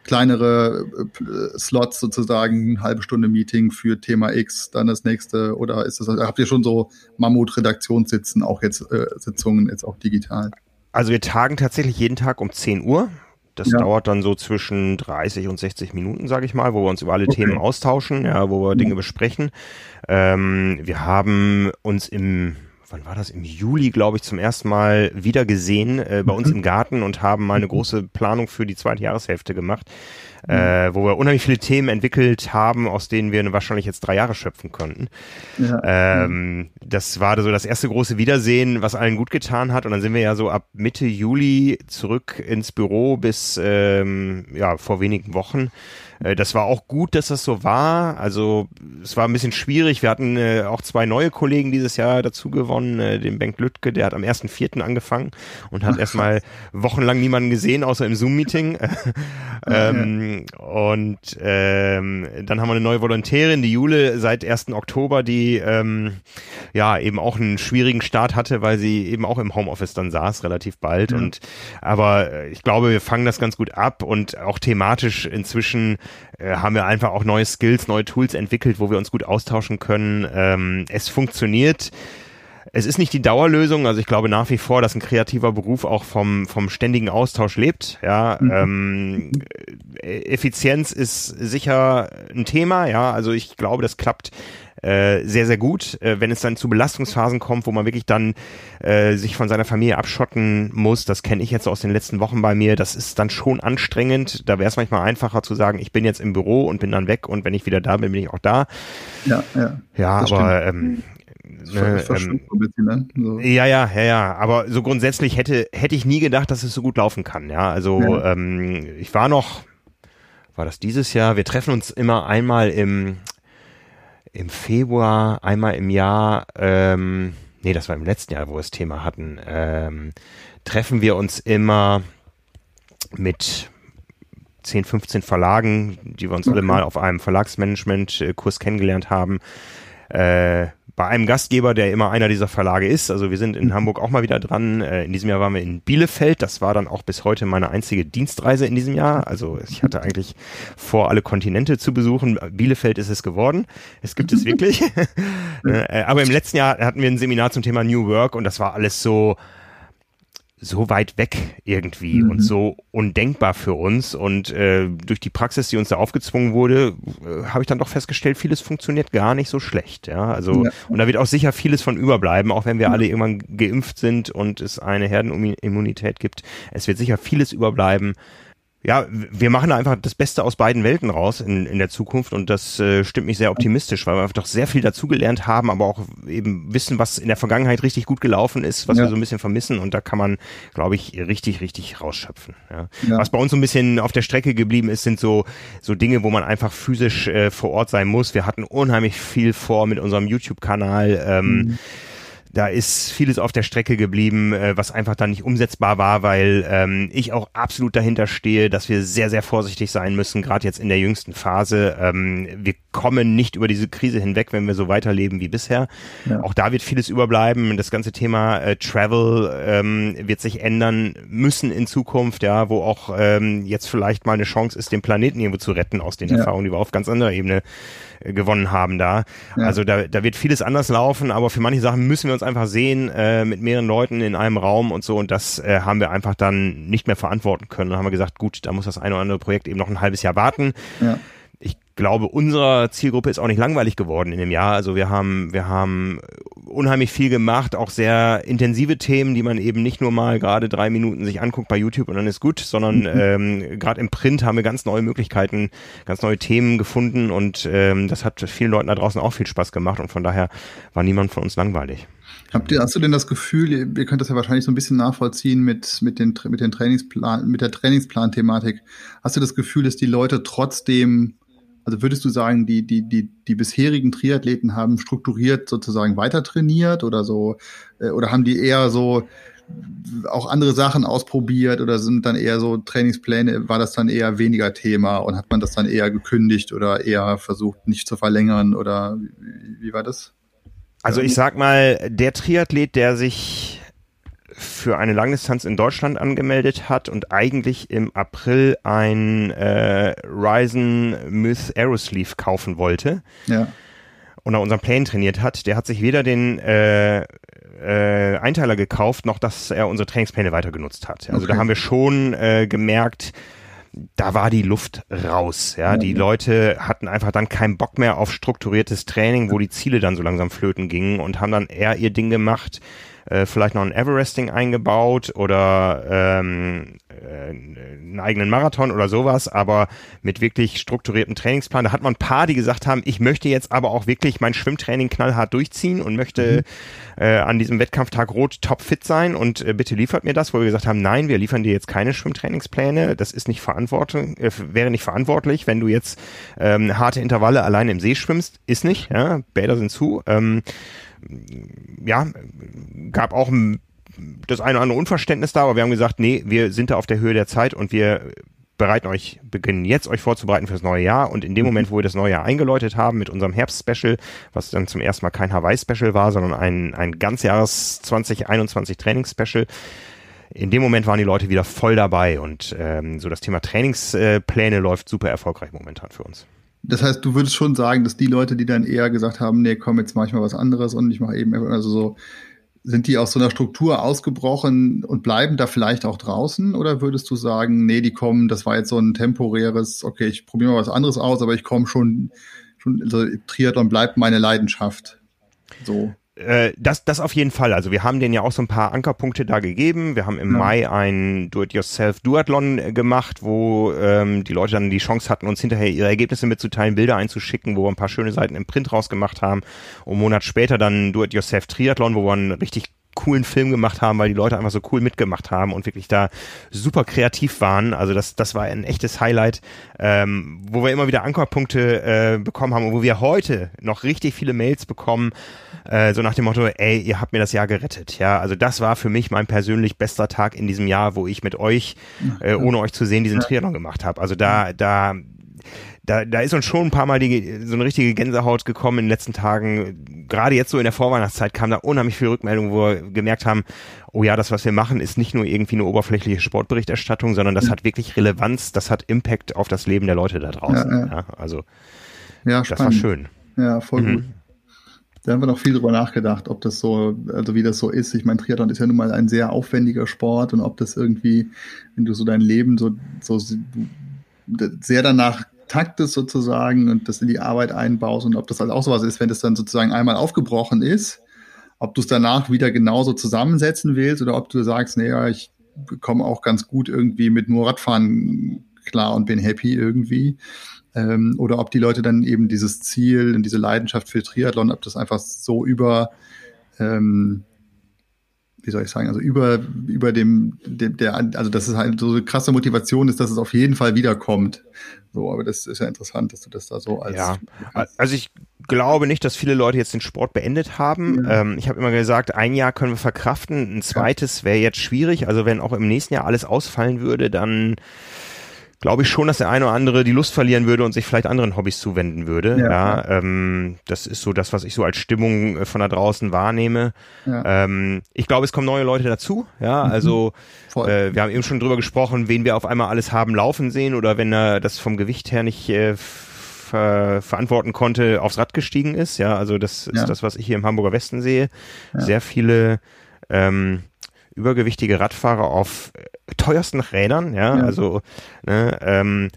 kleinere äh, Slots sozusagen, eine halbe Stunde Meeting für Thema X, dann das nächste oder ist das, habt ihr schon so Mammut-Redaktionssitzen, auch jetzt äh, Sitzungen jetzt auch digital? Also wir tagen tatsächlich jeden Tag um 10 Uhr. Das ja. dauert dann so zwischen 30 und 60 Minuten, sage ich mal, wo wir uns über alle okay. Themen austauschen, ja, wo wir Dinge besprechen. Ähm, wir haben uns im wann war das? Im Juli, glaube ich, zum ersten Mal wieder gesehen äh, bei uns mhm. im Garten und haben mal eine große Planung für die zweite Jahreshälfte gemacht, mhm. äh, wo wir unheimlich viele Themen entwickelt haben, aus denen wir wahrscheinlich jetzt drei Jahre schöpfen konnten. Ja. Ähm, das war so das erste große Wiedersehen, was allen gut getan hat. Und dann sind wir ja so ab Mitte Juli zurück ins Büro bis ähm, ja vor wenigen Wochen das war auch gut, dass das so war. Also es war ein bisschen schwierig. Wir hatten äh, auch zwei neue Kollegen dieses Jahr dazu gewonnen. Äh, den Bengt Lüttke, der hat am 1.4. angefangen und hat erstmal wochenlang niemanden gesehen, außer im Zoom-Meeting. ähm, und ähm, dann haben wir eine neue Volontärin, die Jule, seit 1. Oktober, die ähm, ja eben auch einen schwierigen Start hatte, weil sie eben auch im Homeoffice dann saß, relativ bald. Ja. Und aber ich glaube, wir fangen das ganz gut ab und auch thematisch inzwischen äh, haben wir einfach auch neue Skills, neue Tools entwickelt, wo wir uns gut austauschen können. Ähm, es funktioniert. Es ist nicht die Dauerlösung, also ich glaube nach wie vor, dass ein kreativer Beruf auch vom, vom ständigen Austausch lebt. Ja, mhm. ähm, Effizienz ist sicher ein Thema, ja, also ich glaube, das klappt äh, sehr, sehr gut. Äh, wenn es dann zu Belastungsphasen kommt, wo man wirklich dann äh, sich von seiner Familie abschotten muss, das kenne ich jetzt aus den letzten Wochen bei mir, das ist dann schon anstrengend. Da wäre es manchmal einfacher zu sagen, ich bin jetzt im Büro und bin dann weg und wenn ich wieder da bin, bin ich auch da. Ja, ja. Ja, aber ähm, Ne, ähm, ne? so. Ja, ja, ja, ja. Aber so grundsätzlich hätte hätte ich nie gedacht, dass es so gut laufen kann. Ja, also ja. Ähm, ich war noch, war das dieses Jahr? Wir treffen uns immer einmal im im Februar, einmal im Jahr, ähm, nee, das war im letzten Jahr, wo wir das Thema hatten, ähm, treffen wir uns immer mit 10, 15 Verlagen, die wir uns okay. alle mal auf einem Verlagsmanagement-Kurs kennengelernt haben. Äh, bei einem Gastgeber, der immer einer dieser Verlage ist. Also wir sind in mhm. Hamburg auch mal wieder dran. Äh, in diesem Jahr waren wir in Bielefeld. Das war dann auch bis heute meine einzige Dienstreise in diesem Jahr. Also ich hatte eigentlich vor, alle Kontinente zu besuchen. Bielefeld ist es geworden. Es gibt es wirklich. Äh, aber im letzten Jahr hatten wir ein Seminar zum Thema New Work und das war alles so, so weit weg irgendwie mhm. und so undenkbar für uns. Und äh, durch die Praxis, die uns da aufgezwungen wurde, äh, habe ich dann doch festgestellt, vieles funktioniert gar nicht so schlecht. Ja, also ja. und da wird auch sicher vieles von überbleiben, auch wenn wir ja. alle irgendwann geimpft sind und es eine Herdenimmunität gibt. Es wird sicher vieles überbleiben ja, wir machen da einfach das Beste aus beiden Welten raus in, in der Zukunft und das äh, stimmt mich sehr optimistisch, weil wir doch sehr viel dazugelernt haben, aber auch eben wissen, was in der Vergangenheit richtig gut gelaufen ist, was ja. wir so ein bisschen vermissen und da kann man, glaube ich, richtig, richtig rausschöpfen. Ja. ja. Was bei uns so ein bisschen auf der Strecke geblieben ist, sind so, so Dinge, wo man einfach physisch äh, vor Ort sein muss. Wir hatten unheimlich viel vor mit unserem YouTube-Kanal. Ähm, mhm da ist vieles auf der Strecke geblieben, äh, was einfach dann nicht umsetzbar war, weil ähm, ich auch absolut dahinter stehe, dass wir sehr, sehr vorsichtig sein müssen, gerade jetzt in der jüngsten Phase. Ähm, wir kommen nicht über diese Krise hinweg, wenn wir so weiterleben wie bisher. Ja. Auch da wird vieles überbleiben. Das ganze Thema äh, Travel ähm, wird sich ändern müssen in Zukunft, ja, wo auch ähm, jetzt vielleicht mal eine Chance ist, den Planeten irgendwo zu retten aus den ja. Erfahrungen, die wir auf ganz anderer Ebene gewonnen haben da. Ja. Also da, da wird vieles anders laufen, aber für manche Sachen müssen wir uns einfach sehen äh, mit mehreren Leuten in einem Raum und so und das äh, haben wir einfach dann nicht mehr verantworten können. Dann haben wir gesagt, gut, da muss das eine oder andere Projekt eben noch ein halbes Jahr warten. Ja glaube, unserer Zielgruppe ist auch nicht langweilig geworden in dem Jahr. Also wir haben, wir haben unheimlich viel gemacht, auch sehr intensive Themen, die man eben nicht nur mal gerade drei Minuten sich anguckt bei YouTube und dann ist gut, sondern mhm. ähm, gerade im Print haben wir ganz neue Möglichkeiten, ganz neue Themen gefunden und ähm, das hat vielen Leuten da draußen auch viel Spaß gemacht und von daher war niemand von uns langweilig. Habt ihr, hast du denn das Gefühl, ihr, ihr könnt das ja wahrscheinlich so ein bisschen nachvollziehen mit, mit den, mit den Trainingsplan, mit der Trainingsplan-Thematik. Hast du das Gefühl, dass die Leute trotzdem also würdest du sagen, die, die, die, die bisherigen Triathleten haben strukturiert sozusagen weiter trainiert oder so, äh, oder haben die eher so auch andere Sachen ausprobiert oder sind dann eher so Trainingspläne, war das dann eher weniger Thema und hat man das dann eher gekündigt oder eher versucht nicht zu verlängern oder wie, wie war das? Also ich sag mal, der Triathlet, der sich für eine Langdistanz in Deutschland angemeldet hat und eigentlich im April ein äh, Ryzen Myth Aerosleeve kaufen wollte ja. und nach unserem Plan trainiert hat, der hat sich weder den äh, äh, Einteiler gekauft, noch dass er unsere Trainingspläne weiter genutzt hat. Also okay. da haben wir schon äh, gemerkt, da war die Luft raus. Ja, die Leute hatten einfach dann keinen Bock mehr auf strukturiertes Training, wo die Ziele dann so langsam flöten gingen und haben dann eher ihr Ding gemacht, äh, vielleicht noch ein Everesting eingebaut oder ähm, äh, einen eigenen Marathon oder sowas, aber mit wirklich strukturierten Trainingsplan. Da hat man ein paar, die gesagt haben, ich möchte jetzt aber auch wirklich mein Schwimmtraining knallhart durchziehen und möchte mhm. äh, an diesem Wettkampftag rot topfit sein und äh, bitte liefert mir das, wo wir gesagt haben, nein, wir liefern dir jetzt keine Schwimmtrainingspläne, das ist nicht verantwortlich, äh, wäre nicht verantwortlich, wenn du jetzt ähm, harte Intervalle alleine im See schwimmst, ist nicht, ja, Bäder sind zu. Ähm, ja, gab auch das eine oder andere Unverständnis da, aber wir haben gesagt, nee, wir sind da auf der Höhe der Zeit und wir bereiten euch, beginnen jetzt euch vorzubereiten fürs neue Jahr und in dem Moment, wo wir das neue Jahr eingeläutet haben mit unserem Herbst-Special, was dann zum ersten Mal kein Hawaii-Special war, sondern ein, ein ganzjahres 2021 Trainings-Special, in dem Moment waren die Leute wieder voll dabei und ähm, so das Thema Trainingspläne läuft super erfolgreich momentan für uns. Das heißt, du würdest schon sagen, dass die Leute, die dann eher gesagt haben, nee, komm, jetzt mach ich mal was anderes und ich mache eben, also so, sind die aus so einer Struktur ausgebrochen und bleiben da vielleicht auch draußen? Oder würdest du sagen, nee, die kommen, das war jetzt so ein temporäres, okay, ich probiere mal was anderes aus, aber ich komme schon, schon, also Triathlon bleibt meine Leidenschaft. So. Äh, das, das auf jeden Fall. Also wir haben denen ja auch so ein paar Ankerpunkte da gegeben. Wir haben im ja. Mai ein Do-it-yourself-Duathlon äh, gemacht, wo ähm, die Leute dann die Chance hatten, uns hinterher ihre Ergebnisse mitzuteilen, Bilder einzuschicken, wo wir ein paar schöne Seiten im Print rausgemacht haben. Und einen Monat später dann Do-it-yourself-Triathlon, wo wir einen richtig coolen Film gemacht haben, weil die Leute einfach so cool mitgemacht haben und wirklich da super kreativ waren. Also das, das war ein echtes Highlight, ähm, wo wir immer wieder Ankerpunkte äh, bekommen haben und wo wir heute noch richtig viele Mails bekommen, äh, so nach dem Motto, ey, ihr habt mir das Jahr gerettet. Ja, also das war für mich mein persönlich bester Tag in diesem Jahr, wo ich mit euch, äh, ohne euch zu sehen, diesen Triathlon gemacht habe. Also da, da, da, da ist uns schon ein paar Mal die, so eine richtige Gänsehaut gekommen in den letzten Tagen. Gerade jetzt so in der Vorweihnachtszeit kam da unheimlich viel Rückmeldung, wo wir gemerkt haben, oh ja, das, was wir machen, ist nicht nur irgendwie eine oberflächliche Sportberichterstattung, sondern das hat wirklich Relevanz, das hat Impact auf das Leben der Leute da draußen. Ja, ja. ja also ja, das war schön. Ja, voll mhm. gut. Da haben wir noch viel drüber nachgedacht, ob das so, also wie das so ist. Ich meine, Triathlon ist ja nun mal ein sehr aufwendiger Sport und ob das irgendwie, wenn du so dein Leben so, so sehr danach taktest sozusagen und das in die Arbeit einbaust und ob das halt auch sowas ist, wenn das dann sozusagen einmal aufgebrochen ist, ob du es danach wieder genauso zusammensetzen willst oder ob du sagst, naja, ich komme auch ganz gut irgendwie mit nur Radfahren klar und bin happy irgendwie ähm, oder ob die Leute dann eben dieses Ziel und diese Leidenschaft für Triathlon, ob das einfach so über, ähm, wie soll ich sagen, also über, über dem, dem, der, also dass es halt so eine krasse Motivation ist, dass es auf jeden Fall wiederkommt. So, aber das ist ja interessant, dass du das da so als. Ja, also ich glaube nicht, dass viele Leute jetzt den Sport beendet haben. Ja. Ähm, ich habe immer gesagt, ein Jahr können wir verkraften, ein zweites wäre jetzt schwierig. Also wenn auch im nächsten Jahr alles ausfallen würde, dann glaube ich schon, dass der eine oder andere die Lust verlieren würde und sich vielleicht anderen Hobbys zuwenden würde. Ja, ja ähm, das ist so das, was ich so als Stimmung äh, von da draußen wahrnehme. Ja. Ähm, ich glaube, es kommen neue Leute dazu. Ja, mhm. also äh, wir haben eben schon drüber gesprochen, wen wir auf einmal alles haben laufen sehen oder wenn er das vom Gewicht her nicht äh, ver verantworten konnte, aufs Rad gestiegen ist. Ja, also das ist das, was ich hier im Hamburger Westen sehe. Sehr viele ähm, übergewichtige Radfahrer auf äh, teuersten Rädern, ja, ja. also ne, ähm,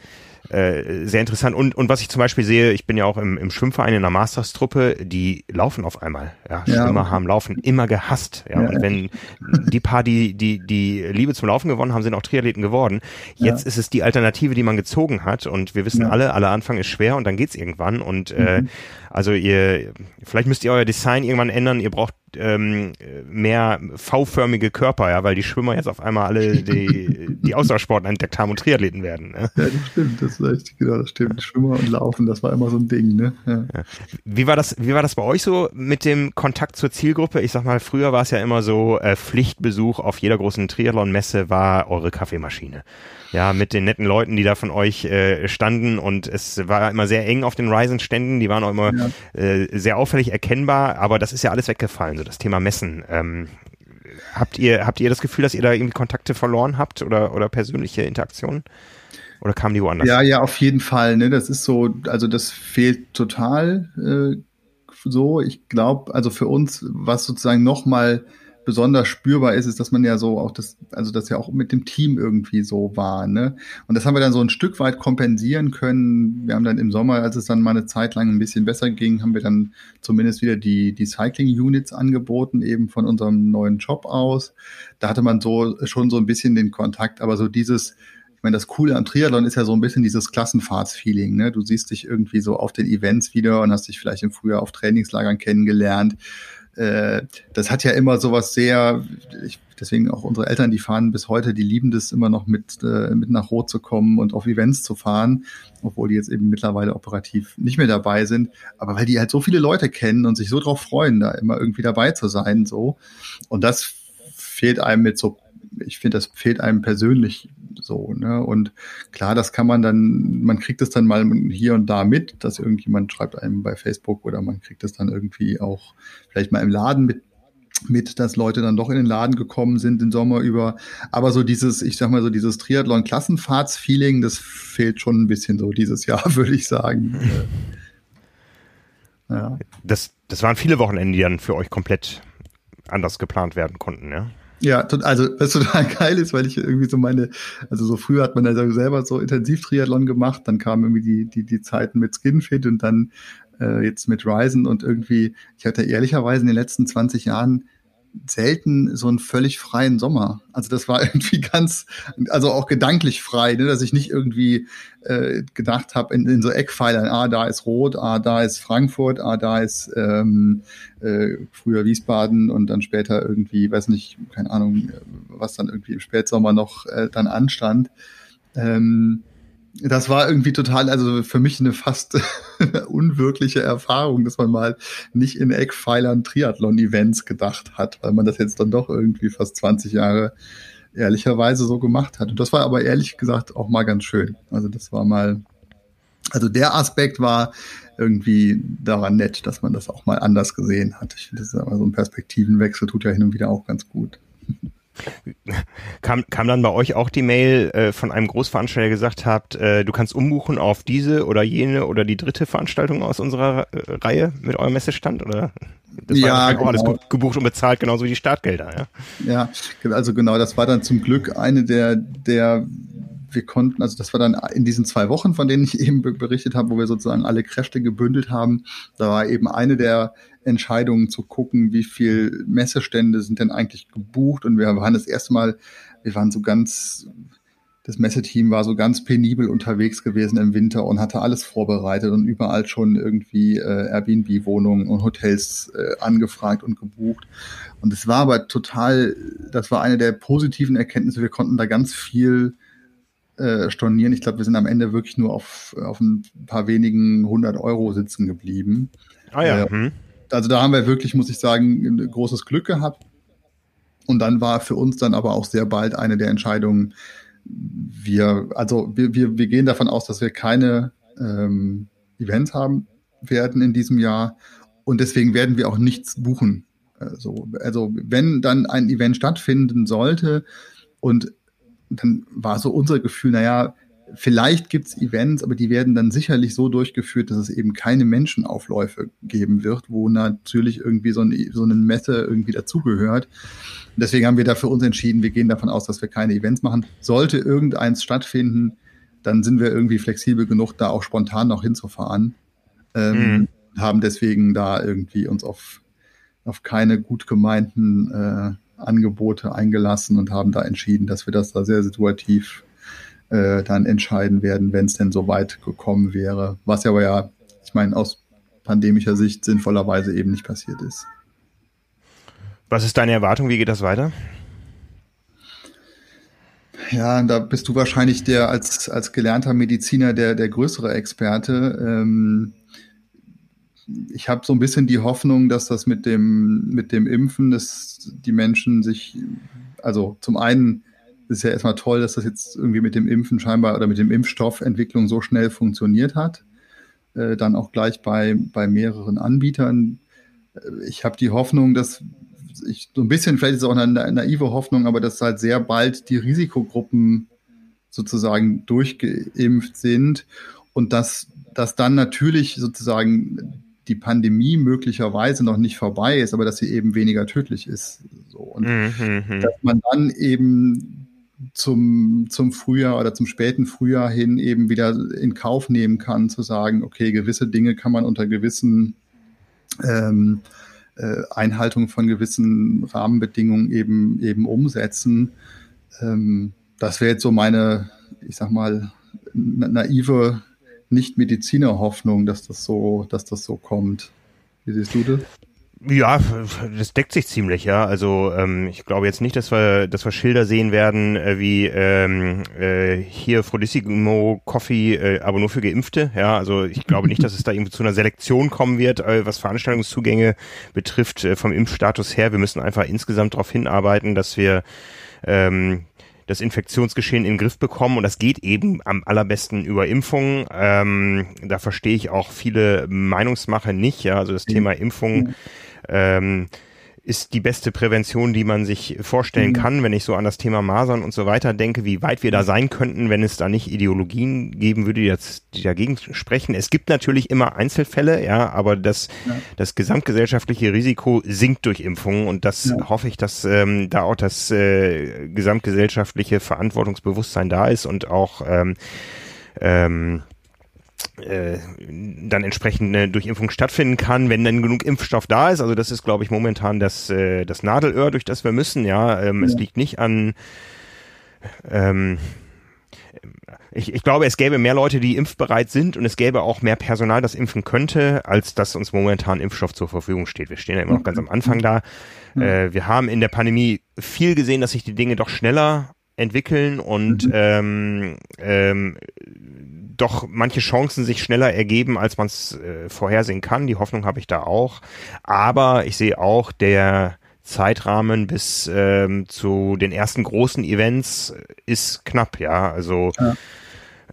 äh, sehr interessant. Und, und was ich zum Beispiel sehe, ich bin ja auch im, im Schwimmverein in der Masters-Truppe, die laufen auf einmal. Ja, Schwimmer ja. haben Laufen immer gehasst. Ja, ja, und wenn die paar, die, die, die Liebe zum Laufen gewonnen haben, sind auch Triathleten geworden. Jetzt ja. ist es die Alternative, die man gezogen hat. Und wir wissen alle, aller Anfang ist schwer und dann geht's irgendwann. Und äh, mhm. also ihr, vielleicht müsst ihr euer Design irgendwann ändern. Ihr braucht ähm, mehr V-förmige Körper, ja, weil die Schwimmer jetzt auf einmal alle die, die Ausdauersporten entdeckt haben und Triathleten werden. Ne? Ja, das stimmt, das ist echt, genau, das stimmt. Schwimmer und Laufen, das war immer so ein Ding, ne? Ja. Ja. Wie war das, wie war das bei euch so mit dem Kontakt zur Zielgruppe? Ich sag mal, früher war es ja immer so, äh, Pflichtbesuch auf jeder großen Triathlon-Messe war eure Kaffeemaschine ja, mit den netten Leuten, die da von euch äh, standen und es war immer sehr eng auf den Ryzen-Ständen, die waren auch immer ja. äh, sehr auffällig erkennbar, aber das ist ja alles weggefallen, so das Thema Messen. Ähm, habt ihr, habt ihr das Gefühl, dass ihr da irgendwie Kontakte verloren habt oder, oder persönliche Interaktionen? Oder kamen die woanders? Ja, ja, auf jeden Fall. Ne? Das ist so, also das fehlt total äh, so. Ich glaube, also für uns, was sozusagen nochmal besonders spürbar ist, ist, dass man ja so auch das, also das ja auch mit dem Team irgendwie so war, ne? Und das haben wir dann so ein Stück weit kompensieren können. Wir haben dann im Sommer, als es dann mal eine Zeit lang ein bisschen besser ging, haben wir dann zumindest wieder die, die Cycling-Units angeboten, eben von unserem neuen Job aus. Da hatte man so schon so ein bisschen den Kontakt, aber so dieses, ich meine, das Coole am Triathlon ist ja so ein bisschen dieses Klassenfahrtsfeeling. Ne? Du siehst dich irgendwie so auf den Events wieder und hast dich vielleicht im Frühjahr auf Trainingslagern kennengelernt das hat ja immer sowas sehr, ich, deswegen auch unsere Eltern, die fahren bis heute, die lieben das immer noch mit, äh, mit nach Rot zu kommen und auf Events zu fahren, obwohl die jetzt eben mittlerweile operativ nicht mehr dabei sind. Aber weil die halt so viele Leute kennen und sich so drauf freuen, da immer irgendwie dabei zu sein, so. Und das fehlt einem mit so ich finde, das fehlt einem persönlich so. Ne? Und klar, das kann man dann, man kriegt es dann mal hier und da mit, dass irgendjemand schreibt einem bei Facebook oder man kriegt es dann irgendwie auch vielleicht mal im Laden mit mit, dass Leute dann doch in den Laden gekommen sind den Sommer über. Aber so dieses, ich sag mal so dieses Triathlon-Klassenfahrts-Feeling, das fehlt schon ein bisschen so dieses Jahr, würde ich sagen. ja. Das, das waren viele Wochenenden, die dann für euch komplett anders geplant werden konnten, ja? Ja, also was total geil ist, weil ich irgendwie so meine, also so früher hat man ja selber so intensiv Triathlon gemacht, dann kamen irgendwie die, die, die Zeiten mit Skinfit und dann äh, jetzt mit Ryzen und irgendwie, ich hatte ehrlicherweise in den letzten 20 Jahren selten so einen völlig freien Sommer. Also das war irgendwie ganz, also auch gedanklich frei, ne? dass ich nicht irgendwie äh, gedacht habe in, in so Eckpfeilern, ah, da ist Rot, ah, da ist Frankfurt, ah, da ist ähm, äh, früher Wiesbaden und dann später irgendwie, weiß nicht, keine Ahnung, was dann irgendwie im Spätsommer noch äh, dann anstand. Ähm, das war irgendwie total, also für mich eine fast unwirkliche Erfahrung, dass man mal nicht in Eckpfeilern Triathlon-Events gedacht hat, weil man das jetzt dann doch irgendwie fast 20 Jahre ehrlicherweise so gemacht hat. Und das war aber ehrlich gesagt auch mal ganz schön. Also das war mal, also der Aspekt war irgendwie daran nett, dass man das auch mal anders gesehen hat. Ich finde, so ein Perspektivenwechsel tut ja hin und wieder auch ganz gut. Kam, kam dann bei euch auch die Mail äh, von einem Großveranstalter, der gesagt hat, äh, du kannst umbuchen auf diese oder jene oder die dritte Veranstaltung aus unserer äh, Reihe mit eurem Messestand? Oder das ja, war genau. alles gebucht und bezahlt, genauso wie die Startgelder, ja? Ja, also genau, das war dann zum Glück eine der, der wir konnten, also das war dann in diesen zwei Wochen, von denen ich eben berichtet habe, wo wir sozusagen alle Kräfte gebündelt haben, da war eben eine der Entscheidungen zu gucken, wie viel Messestände sind denn eigentlich gebucht und wir waren das erste Mal, wir waren so ganz, das Messeteam war so ganz penibel unterwegs gewesen im Winter und hatte alles vorbereitet und überall schon irgendwie äh, Airbnb-Wohnungen und Hotels äh, angefragt und gebucht. Und es war aber total, das war eine der positiven Erkenntnisse. Wir konnten da ganz viel äh, stornieren. Ich glaube, wir sind am Ende wirklich nur auf, auf ein paar wenigen hundert Euro sitzen geblieben. Ah ja. Äh, hm. Also da haben wir wirklich, muss ich sagen, großes Glück gehabt. Und dann war für uns dann aber auch sehr bald eine der Entscheidungen, wir, also wir, wir, wir gehen davon aus, dass wir keine ähm, Events haben werden in diesem Jahr und deswegen werden wir auch nichts buchen. Also, also wenn dann ein Event stattfinden sollte und dann war so unser Gefühl, naja, vielleicht gibt's Events, aber die werden dann sicherlich so durchgeführt, dass es eben keine Menschenaufläufe geben wird, wo natürlich irgendwie so, ein, so eine Messe irgendwie dazugehört. Deswegen haben wir da für uns entschieden, wir gehen davon aus, dass wir keine Events machen. Sollte irgendeins stattfinden, dann sind wir irgendwie flexibel genug, da auch spontan noch hinzufahren. Ähm, mhm. Haben deswegen da irgendwie uns auf, auf keine gut gemeinten äh, Angebote eingelassen und haben da entschieden, dass wir das da sehr situativ äh, dann entscheiden werden, wenn es denn so weit gekommen wäre. Was ja aber ja, ich meine, aus pandemischer Sicht sinnvollerweise eben nicht passiert ist. Was ist deine Erwartung? Wie geht das weiter? Ja, da bist du wahrscheinlich der als, als gelernter Mediziner der, der größere Experte. Ähm, ich habe so ein bisschen die Hoffnung, dass das mit dem, mit dem Impfen, dass die Menschen sich, also zum einen ist ja erstmal toll, dass das jetzt irgendwie mit dem Impfen scheinbar oder mit dem Impfstoffentwicklung so schnell funktioniert hat. Äh, dann auch gleich bei, bei mehreren Anbietern. Äh, ich habe die Hoffnung, dass ich so ein bisschen, vielleicht ist es auch eine naive Hoffnung, aber dass halt sehr bald die Risikogruppen sozusagen durchgeimpft sind und dass, dass dann natürlich sozusagen die Pandemie möglicherweise noch nicht vorbei ist, aber dass sie eben weniger tödlich ist. So. Und mhm. dass man dann eben zum, zum Frühjahr oder zum späten Frühjahr hin eben wieder in Kauf nehmen kann, zu sagen, okay, gewisse Dinge kann man unter gewissen ähm, äh, Einhaltung von gewissen Rahmenbedingungen eben, eben umsetzen. Ähm, das wäre jetzt so meine, ich sag mal, naive Nicht-Mediziner-Hoffnung, dass das so, dass das so kommt. Wie siehst du das? Ja, das deckt sich ziemlich, ja. Also ähm, ich glaube jetzt nicht, dass wir, dass wir Schilder sehen werden äh, wie ähm, äh, hier Frodissimo Coffee, äh, aber nur für Geimpfte. Ja, also ich glaube nicht, dass es da irgendwie zu einer Selektion kommen wird, äh, was Veranstaltungszugänge betrifft äh, vom Impfstatus her. Wir müssen einfach insgesamt darauf hinarbeiten, dass wir ähm, das Infektionsgeschehen in den Griff bekommen und das geht eben am allerbesten über Impfungen. Ähm, da verstehe ich auch viele Meinungsmache nicht. Ja, also das mhm. Thema Impfung ähm, ist die beste Prävention, die man sich vorstellen mhm. kann, wenn ich so an das Thema Masern und so weiter denke, wie weit wir da sein könnten, wenn es da nicht Ideologien geben würde, die, jetzt, die dagegen sprechen. Es gibt natürlich immer Einzelfälle, ja, aber das, ja. das gesamtgesellschaftliche Risiko sinkt durch Impfungen und das ja. hoffe ich, dass ähm, da auch das äh, gesamtgesellschaftliche Verantwortungsbewusstsein da ist und auch ähm, ähm, äh, dann entsprechend eine Durchimpfung stattfinden kann, wenn dann genug Impfstoff da ist. Also das ist, glaube ich, momentan das, äh, das Nadelöhr, durch das wir müssen. Ja, ähm, ja. es liegt nicht an ähm, ich, ich glaube, es gäbe mehr Leute, die impfbereit sind und es gäbe auch mehr Personal, das impfen könnte, als dass uns momentan Impfstoff zur Verfügung steht. Wir stehen ja immer noch ganz am Anfang da. Äh, wir haben in der Pandemie viel gesehen, dass sich die Dinge doch schneller entwickeln und mhm. ähm, ähm, doch manche Chancen sich schneller ergeben, als man es äh, vorhersehen kann. Die Hoffnung habe ich da auch. Aber ich sehe auch, der Zeitrahmen bis ähm, zu den ersten großen Events ist knapp, ja. Also ja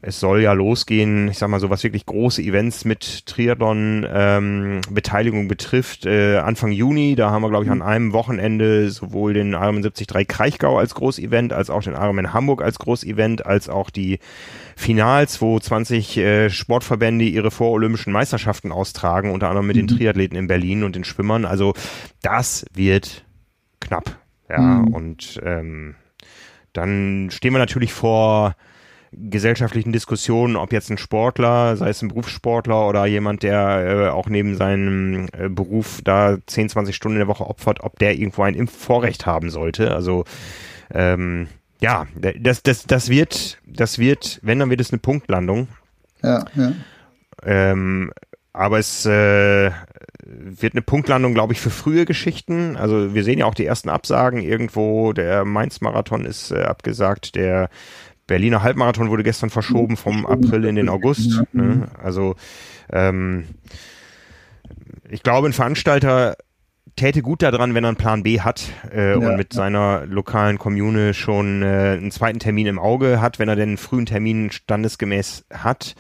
es soll ja losgehen, ich sag mal so, was wirklich große Events mit Triathlon ähm, Beteiligung betrifft. Äh, Anfang Juni, da haben wir, glaube ich, an mhm. einem Wochenende sowohl den Ironman 73 Kraichgau als Großevent, als auch den Ironman Hamburg als Großevent, als auch die Finals, wo 20 äh, Sportverbände ihre vorolympischen Meisterschaften austragen, unter anderem mit mhm. den Triathleten in Berlin und den Schwimmern. Also das wird knapp. Ja, mhm. und ähm, dann stehen wir natürlich vor gesellschaftlichen Diskussionen, ob jetzt ein Sportler, sei es ein Berufssportler oder jemand, der äh, auch neben seinem äh, Beruf da 10, 20 Stunden in der Woche opfert, ob der irgendwo ein Impfvorrecht haben sollte. Also ähm, ja, das, das, das wird, das wird, wenn, dann wird es eine Punktlandung. Ja, ja. Ähm, aber es äh, wird eine Punktlandung, glaube ich, für frühe Geschichten. Also wir sehen ja auch die ersten Absagen irgendwo. Der Mainz-Marathon ist äh, abgesagt, der Berliner Halbmarathon wurde gestern verschoben vom April in den August. Ne? Also ähm, ich glaube, ein Veranstalter täte gut daran, wenn er einen Plan B hat äh, ja, und mit seiner lokalen Kommune schon äh, einen zweiten Termin im Auge hat, wenn er denn einen frühen Termin standesgemäß hat.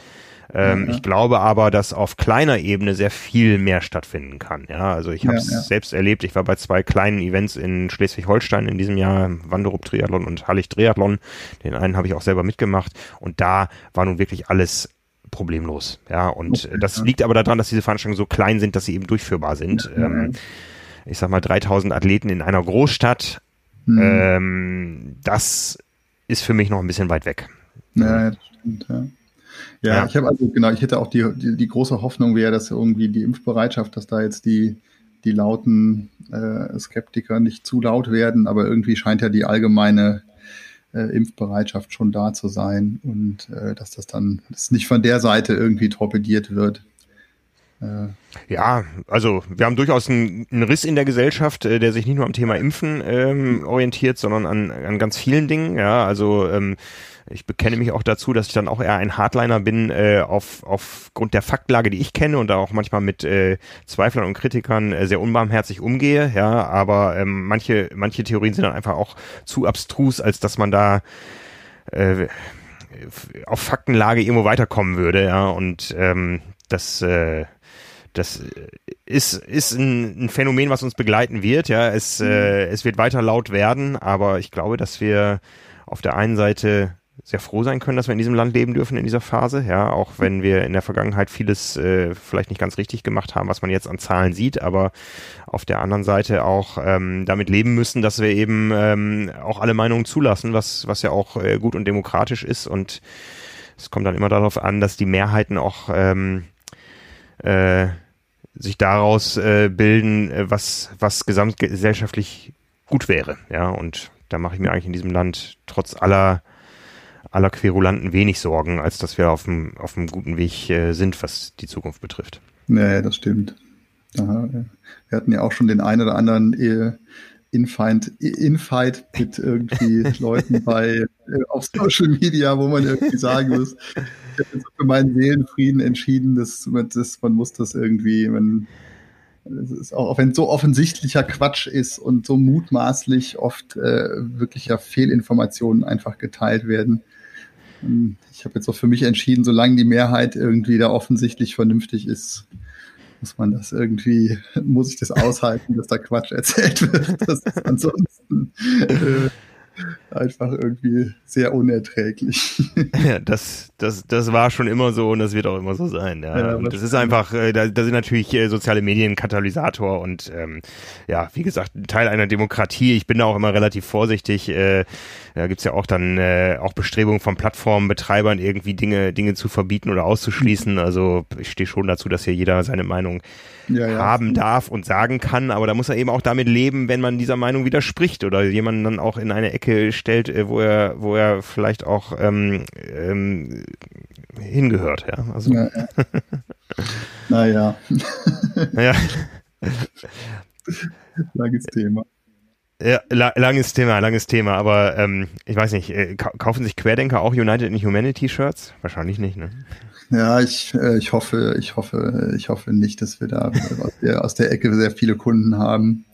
Ähm, ja, Ich glaube aber, dass auf kleiner Ebene sehr viel mehr stattfinden kann. Ja, also ich habe es ja, selbst erlebt. Ich war bei zwei kleinen Events in Schleswig-Holstein in diesem Jahr, Wanderup Triathlon und Hallig Triathlon. Den einen habe ich auch selber mitgemacht und da war nun wirklich alles problemlos. Ja, und okay, das liegt aber daran, dass diese Veranstaltungen so klein sind, dass sie eben durchführbar sind. Ähm, ich sag mal 3000 Athleten in einer Großstadt. Mhm. Ähm, das ist für mich noch ein bisschen weit weg. Ja, das stimmt, ja. Ja, ja. ich habe also genau, ich hätte auch die, die, die, große Hoffnung wäre, dass irgendwie die Impfbereitschaft, dass da jetzt die, die lauten äh, Skeptiker nicht zu laut werden, aber irgendwie scheint ja die allgemeine äh, Impfbereitschaft schon da zu sein und äh, dass das dann dass nicht von der Seite irgendwie torpediert wird. Äh, ja, also wir haben durchaus einen, einen Riss in der Gesellschaft, äh, der sich nicht nur am Thema Impfen ähm, orientiert, sondern an, an ganz vielen Dingen. Ja, also ähm, ich bekenne mich auch dazu, dass ich dann auch eher ein Hardliner bin, äh, auf, aufgrund der Faktlage, die ich kenne und da auch manchmal mit äh, Zweiflern und Kritikern äh, sehr unbarmherzig umgehe, ja, aber ähm, manche, manche Theorien sind dann einfach auch zu abstrus, als dass man da äh, auf Faktenlage irgendwo weiterkommen würde, ja, und ähm, das äh, das ist, ist ein, ein Phänomen, was uns begleiten wird. Ja, es, äh, es wird weiter laut werden, aber ich glaube, dass wir auf der einen Seite sehr froh sein können, dass wir in diesem Land leben dürfen in dieser Phase. Ja, auch wenn wir in der Vergangenheit vieles äh, vielleicht nicht ganz richtig gemacht haben, was man jetzt an Zahlen sieht, aber auf der anderen Seite auch ähm, damit leben müssen, dass wir eben ähm, auch alle Meinungen zulassen, was, was ja auch äh, gut und demokratisch ist. Und es kommt dann immer darauf an, dass die Mehrheiten auch ähm, äh, sich daraus äh, bilden, äh, was, was gesamtgesellschaftlich gut wäre. Ja, und da mache ich mir eigentlich in diesem Land trotz aller aller Querulanten wenig Sorgen, als dass wir auf dem, auf einem guten Weg äh, sind, was die Zukunft betrifft. Nee, das stimmt. Aha. Wir hatten ja auch schon den einen oder anderen äh, Infight, Infight mit irgendwie Leuten bei äh, auf Social Media, wo man irgendwie sagen muss, ich habe für meinen Seelenfrieden entschieden, dass, dass man muss das irgendwie, man es ist auch, wenn es so offensichtlicher Quatsch ist und so mutmaßlich oft äh, wirklicher Fehlinformationen einfach geteilt werden. Ich habe jetzt auch für mich entschieden, solange die Mehrheit irgendwie da offensichtlich vernünftig ist, muss man das irgendwie, muss ich das aushalten, dass da Quatsch erzählt wird. Das ist ansonsten äh, einfach irgendwie sehr unerträglich. Ja, das, das, das war schon immer so und das wird auch immer so sein. Ja. ja das ist einfach, äh, da, da sind natürlich äh, soziale Medien Katalysator und ähm, ja, wie gesagt, Teil einer Demokratie. Ich bin da auch immer relativ vorsichtig. Äh, da gibt's ja auch dann äh, auch Bestrebungen von Plattformbetreibern, irgendwie Dinge, Dinge zu verbieten oder auszuschließen. Also ich stehe schon dazu, dass hier jeder seine Meinung ja, ja. haben darf und sagen kann, aber da muss er eben auch damit leben, wenn man dieser Meinung widerspricht oder jemanden dann auch in eine Ecke stellt, äh, wo er, wo er vielleicht auch ähm, ähm, hingehört, ja. Also. Ja, ja. naja. naja. Langes Thema. Ja, la langes Thema, langes Thema, aber ähm, ich weiß nicht, äh, kaufen sich Querdenker auch United in Humanity Shirts? Wahrscheinlich nicht, ne? Ja, ich, äh, ich hoffe, ich hoffe, ich hoffe nicht, dass wir da aus der, aus der Ecke sehr viele Kunden haben,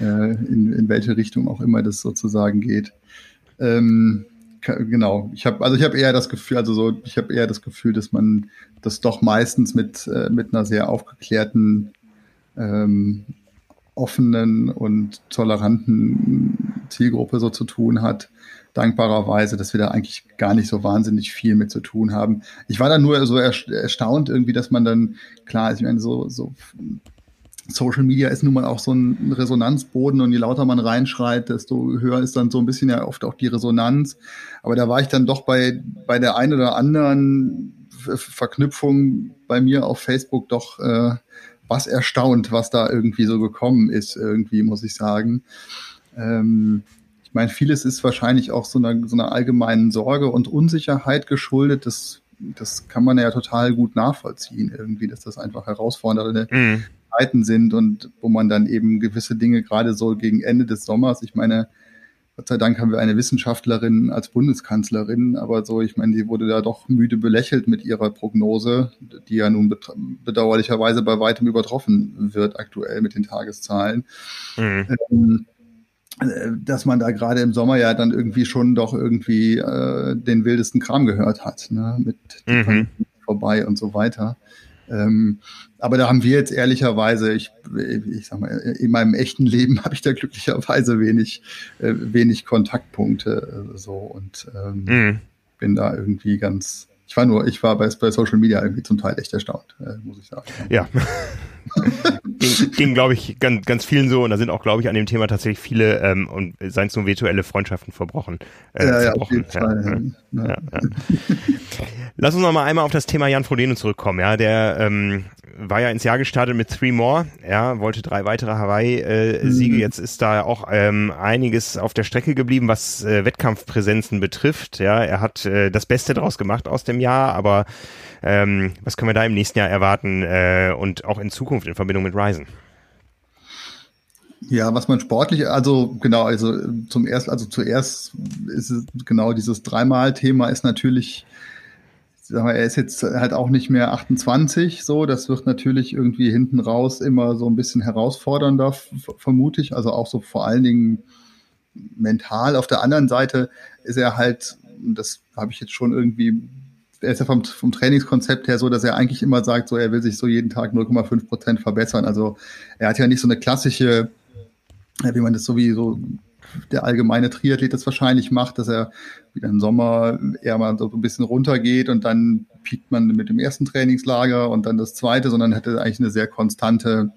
äh, in, in welche Richtung auch immer das sozusagen geht. Ähm, genau, ich habe also ich habe eher das Gefühl, also so, ich habe eher das Gefühl, dass man das doch meistens mit äh, mit einer sehr aufgeklärten ähm, offenen und toleranten Zielgruppe so zu tun hat. Dankbarerweise, dass wir da eigentlich gar nicht so wahnsinnig viel mit zu tun haben. Ich war da nur so erstaunt irgendwie, dass man dann, klar, ich meine, so, so Social Media ist nun mal auch so ein Resonanzboden und je lauter man reinschreit, desto höher ist dann so ein bisschen ja oft auch die Resonanz. Aber da war ich dann doch bei, bei der einen oder anderen Verknüpfung bei mir auf Facebook doch äh, was erstaunt, was da irgendwie so gekommen ist, irgendwie, muss ich sagen. Ähm, ich meine, vieles ist wahrscheinlich auch so einer, so einer allgemeinen Sorge und Unsicherheit geschuldet. Das, das kann man ja total gut nachvollziehen, irgendwie, dass das einfach herausfordernde mhm. Zeiten sind und wo man dann eben gewisse Dinge gerade so gegen Ende des Sommers, ich meine, Gott sei Dank haben wir eine Wissenschaftlerin als Bundeskanzlerin, aber so, ich meine, die wurde da doch müde belächelt mit ihrer Prognose, die ja nun bedauerlicherweise bei weitem übertroffen wird aktuell mit den Tageszahlen. Mhm. Ähm, äh, dass man da gerade im Sommer ja dann irgendwie schon doch irgendwie äh, den wildesten Kram gehört hat, ne? mit mhm. vorbei und so weiter. Ähm, aber da haben wir jetzt ehrlicherweise, ich, ich sag mal, in meinem echten Leben habe ich da glücklicherweise wenig, äh, wenig Kontaktpunkte äh, so und ähm, mhm. bin da irgendwie ganz, ich war nur, ich war bei, bei Social Media irgendwie zum Teil echt erstaunt, äh, muss ich sagen. Ja. ging, ging glaube ich, ganz, ganz vielen so und da sind auch, glaube ich, an dem Thema tatsächlich viele ähm, und seien es nur virtuelle Freundschaften verbrochen. Äh, ja, ja, auf jeden Fall. Ja, ja. Lass uns noch mal einmal auf das Thema Jan Frodeno zurückkommen. Ja, der ähm, war ja ins Jahr gestartet mit Three More, ja, wollte drei weitere Hawaii-Siege. Äh, mhm. Jetzt ist da auch ähm, einiges auf der Strecke geblieben, was äh, Wettkampfpräsenzen betrifft. Ja, er hat äh, das Beste draus gemacht aus dem Jahr, aber ähm, was können wir da im nächsten Jahr erwarten äh, und auch in Zukunft in Verbindung mit Ryzen? Ja, was man sportlich, also genau, also zum erst, also zuerst ist es genau dieses Dreimal-Thema ist natürlich sag mal, er ist jetzt halt auch nicht mehr 28, so. Das wird natürlich irgendwie hinten raus immer so ein bisschen herausfordernder, vermute ich. Also auch so vor allen Dingen mental. Auf der anderen Seite ist er halt, das habe ich jetzt schon irgendwie, er ist ja vom, vom Trainingskonzept her so, dass er eigentlich immer sagt, so, er will sich so jeden Tag 0,5 Prozent verbessern. Also er hat ja nicht so eine klassische, wie man das so wie so der allgemeine Triathlet das wahrscheinlich macht, dass er wieder im Sommer eher mal so ein bisschen runtergeht und dann piekt man mit dem ersten Trainingslager und dann das zweite, sondern hätte eigentlich eine sehr konstante,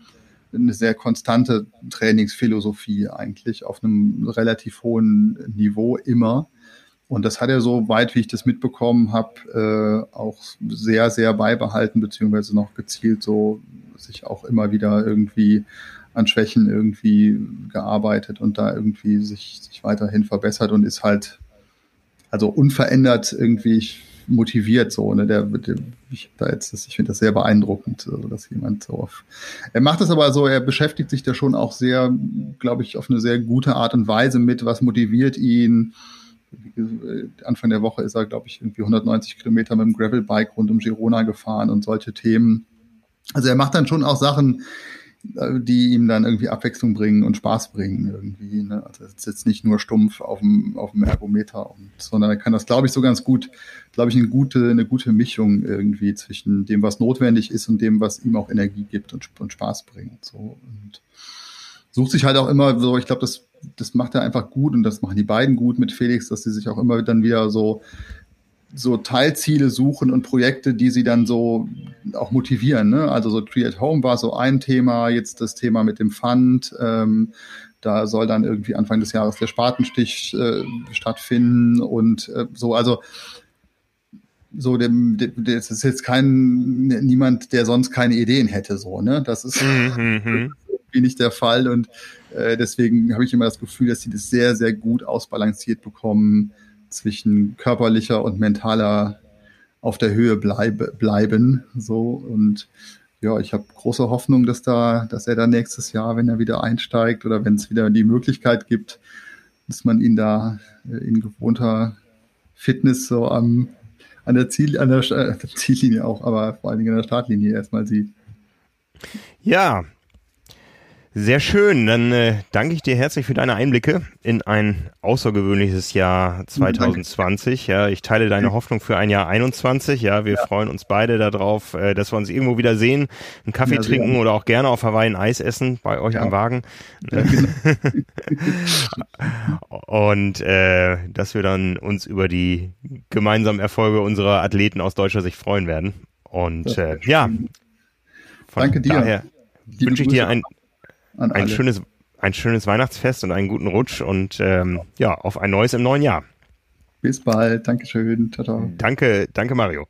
eine sehr konstante Trainingsphilosophie eigentlich auf einem relativ hohen Niveau immer. Und das hat er so weit, wie ich das mitbekommen habe, äh, auch sehr, sehr beibehalten, beziehungsweise noch gezielt so sich auch immer wieder irgendwie an Schwächen irgendwie gearbeitet und da irgendwie sich, sich weiterhin verbessert und ist halt also unverändert irgendwie motiviert so ne? Der, der ich da ich finde das sehr beeindruckend also, dass jemand so auf er macht es aber so er beschäftigt sich da schon auch sehr glaube ich auf eine sehr gute Art und Weise mit was motiviert ihn. Anfang der Woche ist er glaube ich irgendwie 190 Kilometer mit dem Gravelbike rund um Girona gefahren und solche Themen. Also er macht dann schon auch Sachen die ihm dann irgendwie Abwechslung bringen und Spaß bringen irgendwie. Ne? Also es ist jetzt nicht nur stumpf auf dem, auf dem Ergometer, und, sondern er kann das, glaube ich, so ganz gut, glaube ich, eine gute, eine gute Mischung irgendwie zwischen dem, was notwendig ist und dem, was ihm auch Energie gibt und, und Spaß bringt. So und sucht sich halt auch immer so, ich glaube, das, das macht er einfach gut und das machen die beiden gut mit Felix, dass sie sich auch immer dann wieder so so Teilziele suchen und Projekte, die sie dann so auch motivieren. Ne? Also so Tree at Home war so ein Thema, jetzt das Thema mit dem Fund. Ähm, da soll dann irgendwie Anfang des Jahres der Spatenstich äh, stattfinden und äh, so. Also so dem, dem, das ist jetzt kein niemand, der sonst keine Ideen hätte. So, ne? Das ist mhm. mhm. nicht der Fall und äh, deswegen habe ich immer das Gefühl, dass sie das sehr, sehr gut ausbalanciert bekommen zwischen körperlicher und mentaler auf der Höhe bleib, bleiben. So und ja, ich habe große Hoffnung, dass da, dass er da nächstes Jahr, wenn er wieder einsteigt oder wenn es wieder die Möglichkeit gibt, dass man ihn da äh, in gewohnter Fitness so am an der Ziel an der, Ziellinie auch, aber vor allen Dingen an der Startlinie erstmal sieht. Ja, sehr schön. Dann äh, danke ich dir herzlich für deine Einblicke in ein außergewöhnliches Jahr 2020. Ja, ich teile deine Hoffnung für ein Jahr 21. Ja, wir ja. freuen uns beide darauf, äh, dass wir uns irgendwo wieder sehen, einen Kaffee ja, trinken oder auch gerne auf Hawaii ein Eis essen bei euch am Wagen. Genau. Und äh, dass wir dann uns über die gemeinsamen Erfolge unserer Athleten aus deutscher Sicht freuen werden. Und äh, ja, danke dir. Daher wünsche ich dir ein ein alle. schönes, ein schönes Weihnachtsfest und einen guten Rutsch und ähm, ja, auf ein neues im neuen Jahr. Bis bald. Dankeschön. Ciao, ciao. Danke, danke Mario.